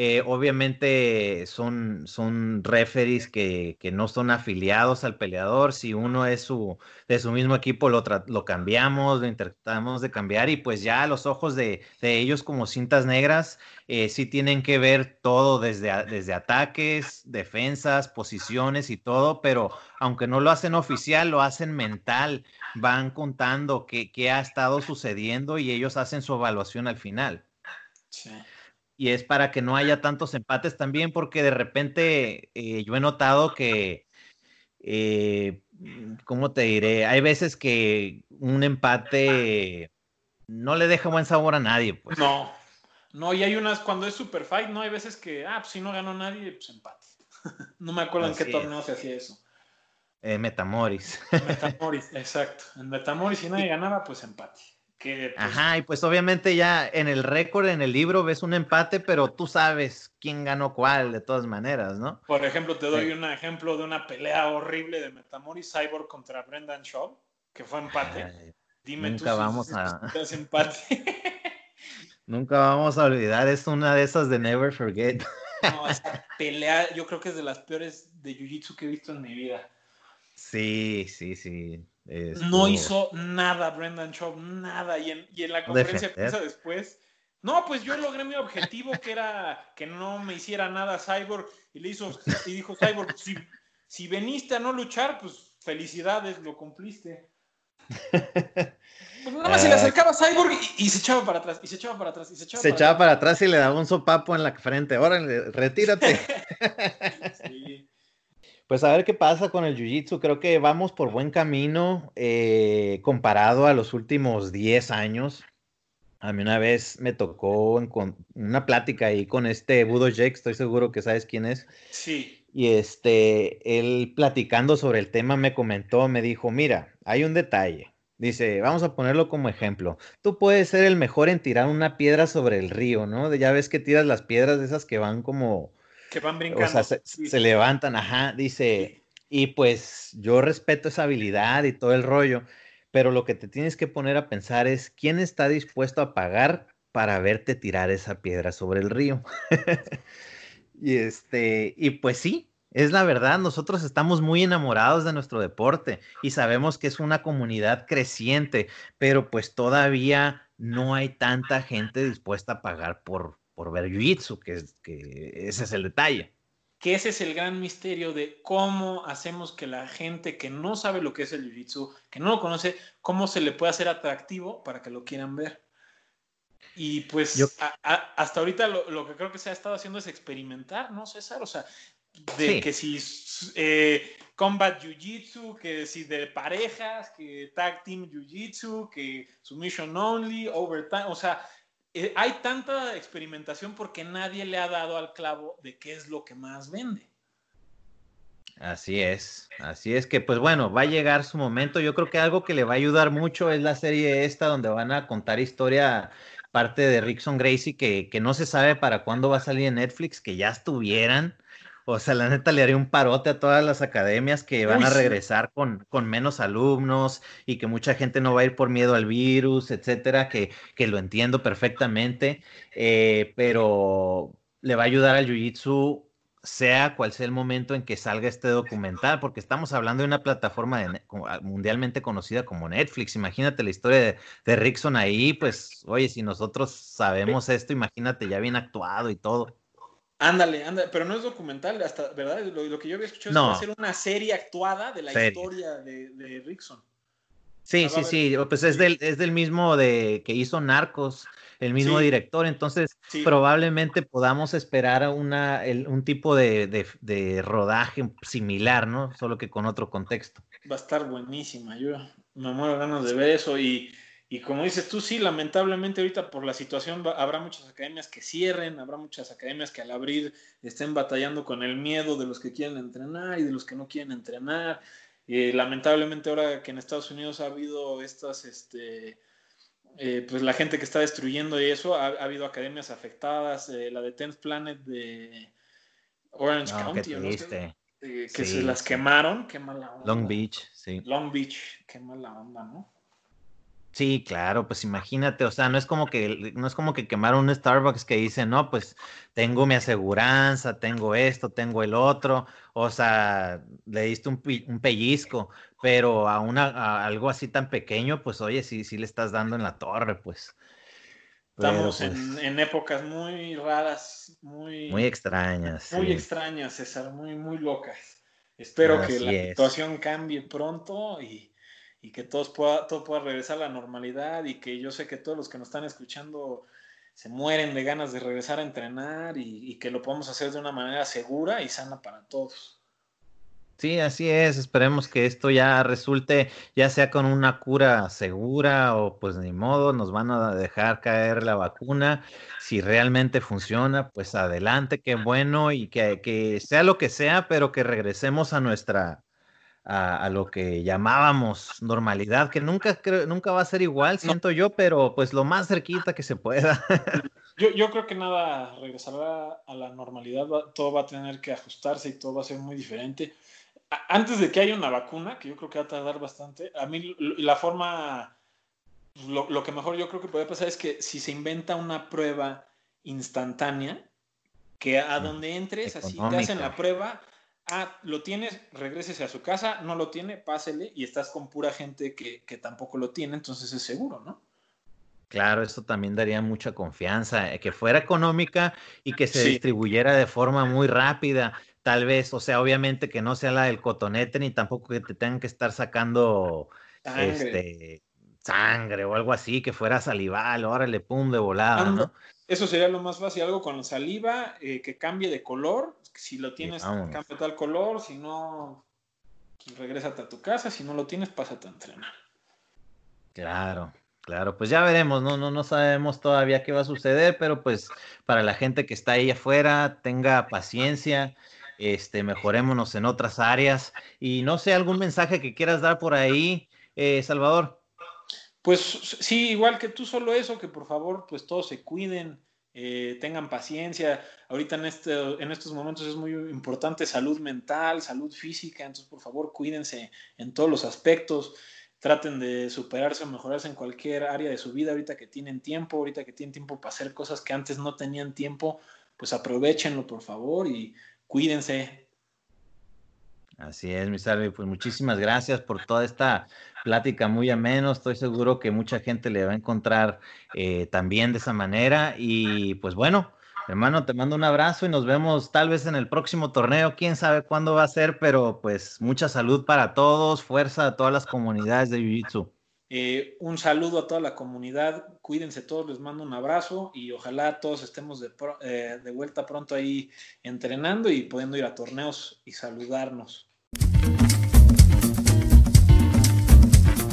eh, obviamente son, son referees que, no son afiliados al peleador. Si uno es su, de su mismo equipo, lo, lo cambiamos, lo intentamos de cambiar y pues ya a los ojos de, ellos como cintas negras, eh, sí tienen que ver todo desde, desde ataques, defensas, posiciones y todo, pero aunque no lo hacen oficial, lo hacen mental, van contando qué, qué ha estado sucediendo y ellos hacen su evaluación al final. Sí y es para que no haya tantos empates también, porque de repente eh, yo he notado que, eh, ¿cómo te diré? Hay veces que un empate no le deja buen sabor a nadie, pues. No, no, y hay unas, cuando es super fight, ¿no? Hay veces que, ah, pues si no ganó nadie, pues empate. (laughs) no me acuerdo en qué torneo se hacía eso. Eh, Metamoris. Metamoris, (laughs) exacto. En Metamoris, si nadie ganaba, pues empate. Pues, Ajá, y pues obviamente ya en el récord, en el libro, ves un empate, pero tú sabes quién ganó cuál de todas maneras, ¿no? Por ejemplo, te doy un ejemplo de una pelea horrible de Metamoris Cyborg contra Brendan Shaw, que fue empate. Dime nunca vamos a... empate. (laughs) nunca vamos a olvidar, es una de esas de Never Forget. no, esa pelea yo creo que es de las peores de Jiu-Jitsu que he visto en mi vida. Sí, sí, sí. No hizo nada Brendan Schaub, nada. Y en, y en la conferencia de prensa después, no, pues yo logré mi objetivo, que era que no me hiciera nada Cyborg. Y le hizo, y dijo Cyborg, si, si veniste a no luchar, pues felicidades, lo cumpliste. Pues nada más se le ah. acercaba a Cyborg y, se echaba para atrás, y se echaba para atrás, y se echaba, se para, echaba atrás. para atrás y le daba un sopapo en la frente. Órale, retírate. (laughs) sí. Pues a ver qué pasa con el Jiu-Jitsu. Creo que vamos por buen camino eh, comparado a los últimos 10 años. A mí una vez me tocó una plática ahí con este Budo Jake, estoy seguro que sabes quién es. Sí. Y este, él platicando sobre el tema me comentó, me dijo, mira, hay un detalle. Dice, vamos a ponerlo como ejemplo. Tú puedes ser el mejor en tirar una piedra sobre el río, ¿no? Ya ves que tiras las piedras de esas que van como que van brincando. O sea, se, levantan, ajá, dice, y pues yo respeto esa habilidad y todo el rollo, pero lo que te tienes que poner a pensar es, ¿quién está dispuesto a pagar para verte tirar esa piedra sobre el río? (laughs) y este, y pues sí, es la verdad, nosotros estamos muy enamorados de nuestro deporte y sabemos que es una comunidad creciente, pero pues todavía no hay tanta gente dispuesta a pagar por, por ver jiu-jitsu, que, que ese es el detalle. Que ese es el gran misterio de cómo hacemos que la gente que no sabe lo que es el jiu-jitsu, que no lo conoce, cómo se le puede hacer atractivo para que lo quieran ver. Y pues hasta ahorita lo, que creo que se ha estado haciendo es experimentar, ¿no, César? O sea, de que si eh, combat jiu-jitsu, que si de parejas, que tag team jiu-jitsu, que submission only, overtime, o sea, eh, hay tanta experimentación porque nadie le ha dado al clavo de qué es lo que más vende. Así es, así es que pues bueno, va a llegar su momento. Yo creo que algo que le va a ayudar mucho es la serie esta donde van a contar historia parte de Rickson Gracie que, que no se sabe para cuándo va a salir en Netflix, que ya estuvieran. O sea, la neta le haría un parote a todas las academias que van a regresar con, con, menos alumnos y que mucha gente no va a ir por miedo al virus, etcétera, que, que lo entiendo perfectamente, eh, pero le va a ayudar al Jiu-Jitsu sea cual sea el momento en que salga este documental, porque estamos hablando de una plataforma mundialmente conocida como Netflix. Imagínate la historia de, de, Rickson ahí, pues, oye, si nosotros sabemos esto, imagínate ya bien actuado y todo. Ándale, ándale, pero no es documental, hasta, ¿verdad? Lo, que yo había escuchado es que va a ser una serie actuada de la historia de, de Rickson. Sí, sí, sí, pues es del, es del mismo de que hizo Narcos, el mismo director, entonces probablemente podamos esperar una, un tipo de, de, de, rodaje similar, ¿no? Solo que con otro contexto. Va a estar buenísima, yo me muero ganas de ver eso y y como dices tú, sí, lamentablemente ahorita por la situación habrá muchas academias que cierren, habrá muchas academias que al abrir estén batallando con el miedo de los que quieren entrenar y de los que no quieren entrenar. Y lamentablemente ahora que en Estados Unidos ha habido estas, este, eh, pues la gente que está destruyendo y eso, ha, habido academias afectadas, eh, la de Tenth Planet de Orange County, eh, que se las quemaron, qué mala onda. Long Beach, sí. Long Beach, qué mala onda, ¿no? Sí, claro, pues imagínate, o sea, no es como que, no es como que quemaron un Starbucks que dice, no, pues tengo mi aseguranza, tengo esto, tengo el otro, o sea, le diste un, pellizco, pero a una, algo así tan pequeño, pues oye, sí, sí le estás dando en la torre, pues. Estamos en, pues en, épocas muy raras, muy... Muy extrañas. Muy extrañas, César, muy, muy locas. Espero que la situación cambie pronto y y que todos pueda, todo pueda regresar a la normalidad y que yo sé que todos los que nos están escuchando se mueren de ganas de regresar a entrenar y, que lo podamos hacer de una manera segura y sana para todos. Sí, así es. Esperemos que esto ya resulte, ya sea con una cura segura o pues ni modo, nos van a dejar caer la vacuna. Si realmente funciona, pues adelante, qué bueno y que, que sea lo que sea, pero que regresemos a nuestra, a, lo que llamábamos normalidad, que nunca, nunca va a ser igual, siento yo, pero pues lo más cerquita que se pueda. yo, yo creo que nada regresará a la normalidad, todo va a tener que ajustarse y todo va a ser muy diferente. Antes de que haya una vacuna, que yo creo que va a tardar bastante, a mí la forma, lo, lo que mejor yo creo que puede pasar es que si se inventa una prueba instantánea, que a donde entres, así te hacen la prueba, Ah, lo tienes, regrésese a su casa, no lo tiene, pásele y estás con pura gente que, que tampoco lo tiene, entonces es seguro, ¿no? Claro, esto también daría mucha confianza, eh, que fuera económica y que se distribuyera de forma muy rápida, tal vez, o sea, obviamente que no sea la del cotonete ni tampoco que te tengan que estar sacando sangre, este, sangre o algo así, que fuera salival, órale, pum, de volada, ¿no? Eso sería lo más fácil, algo con saliva eh, que cambie de color, si lo tienes, cambia tal color, si no, pues, regrésate a tu casa, si no lo tienes, pásate a entrenar. Claro, Claro, pues ya veremos, no, no, no sabemos todavía qué va a suceder, pero pues para la gente que está ahí afuera, tenga paciencia, este, mejorémonos en otras áreas. Y no sé, algún mensaje que quieras dar por ahí, eh, Salvador. Pues sí, igual que tú, solo eso, que por favor, pues todos se cuiden, eh, tengan paciencia. Ahorita en, este, en estos momentos es muy importante salud mental, salud física, entonces por favor cuídense en todos los aspectos traten de superarse o mejorarse en cualquier área de su vida ahorita que tienen tiempo, ahorita que tienen tiempo para hacer cosas que antes no tenían tiempo, pues aprovechenlo por favor y cuídense. Así es, mi Salvi, pues muchísimas gracias por toda esta plática muy ameno. Estoy seguro que mucha gente le va a encontrar eh, también de esa manera. Y pues bueno, Hermano, te mando un abrazo y nos vemos tal vez en el próximo torneo. Quién sabe cuándo va a ser, pero pues mucha salud para todos, fuerza a todas las comunidades de Jiu-Jitsu. Eh, un saludo a toda la comunidad, cuídense todos, les mando un abrazo y ojalá todos estemos de, eh, de vuelta pronto ahí entrenando y pudiendo ir a torneos y saludarnos.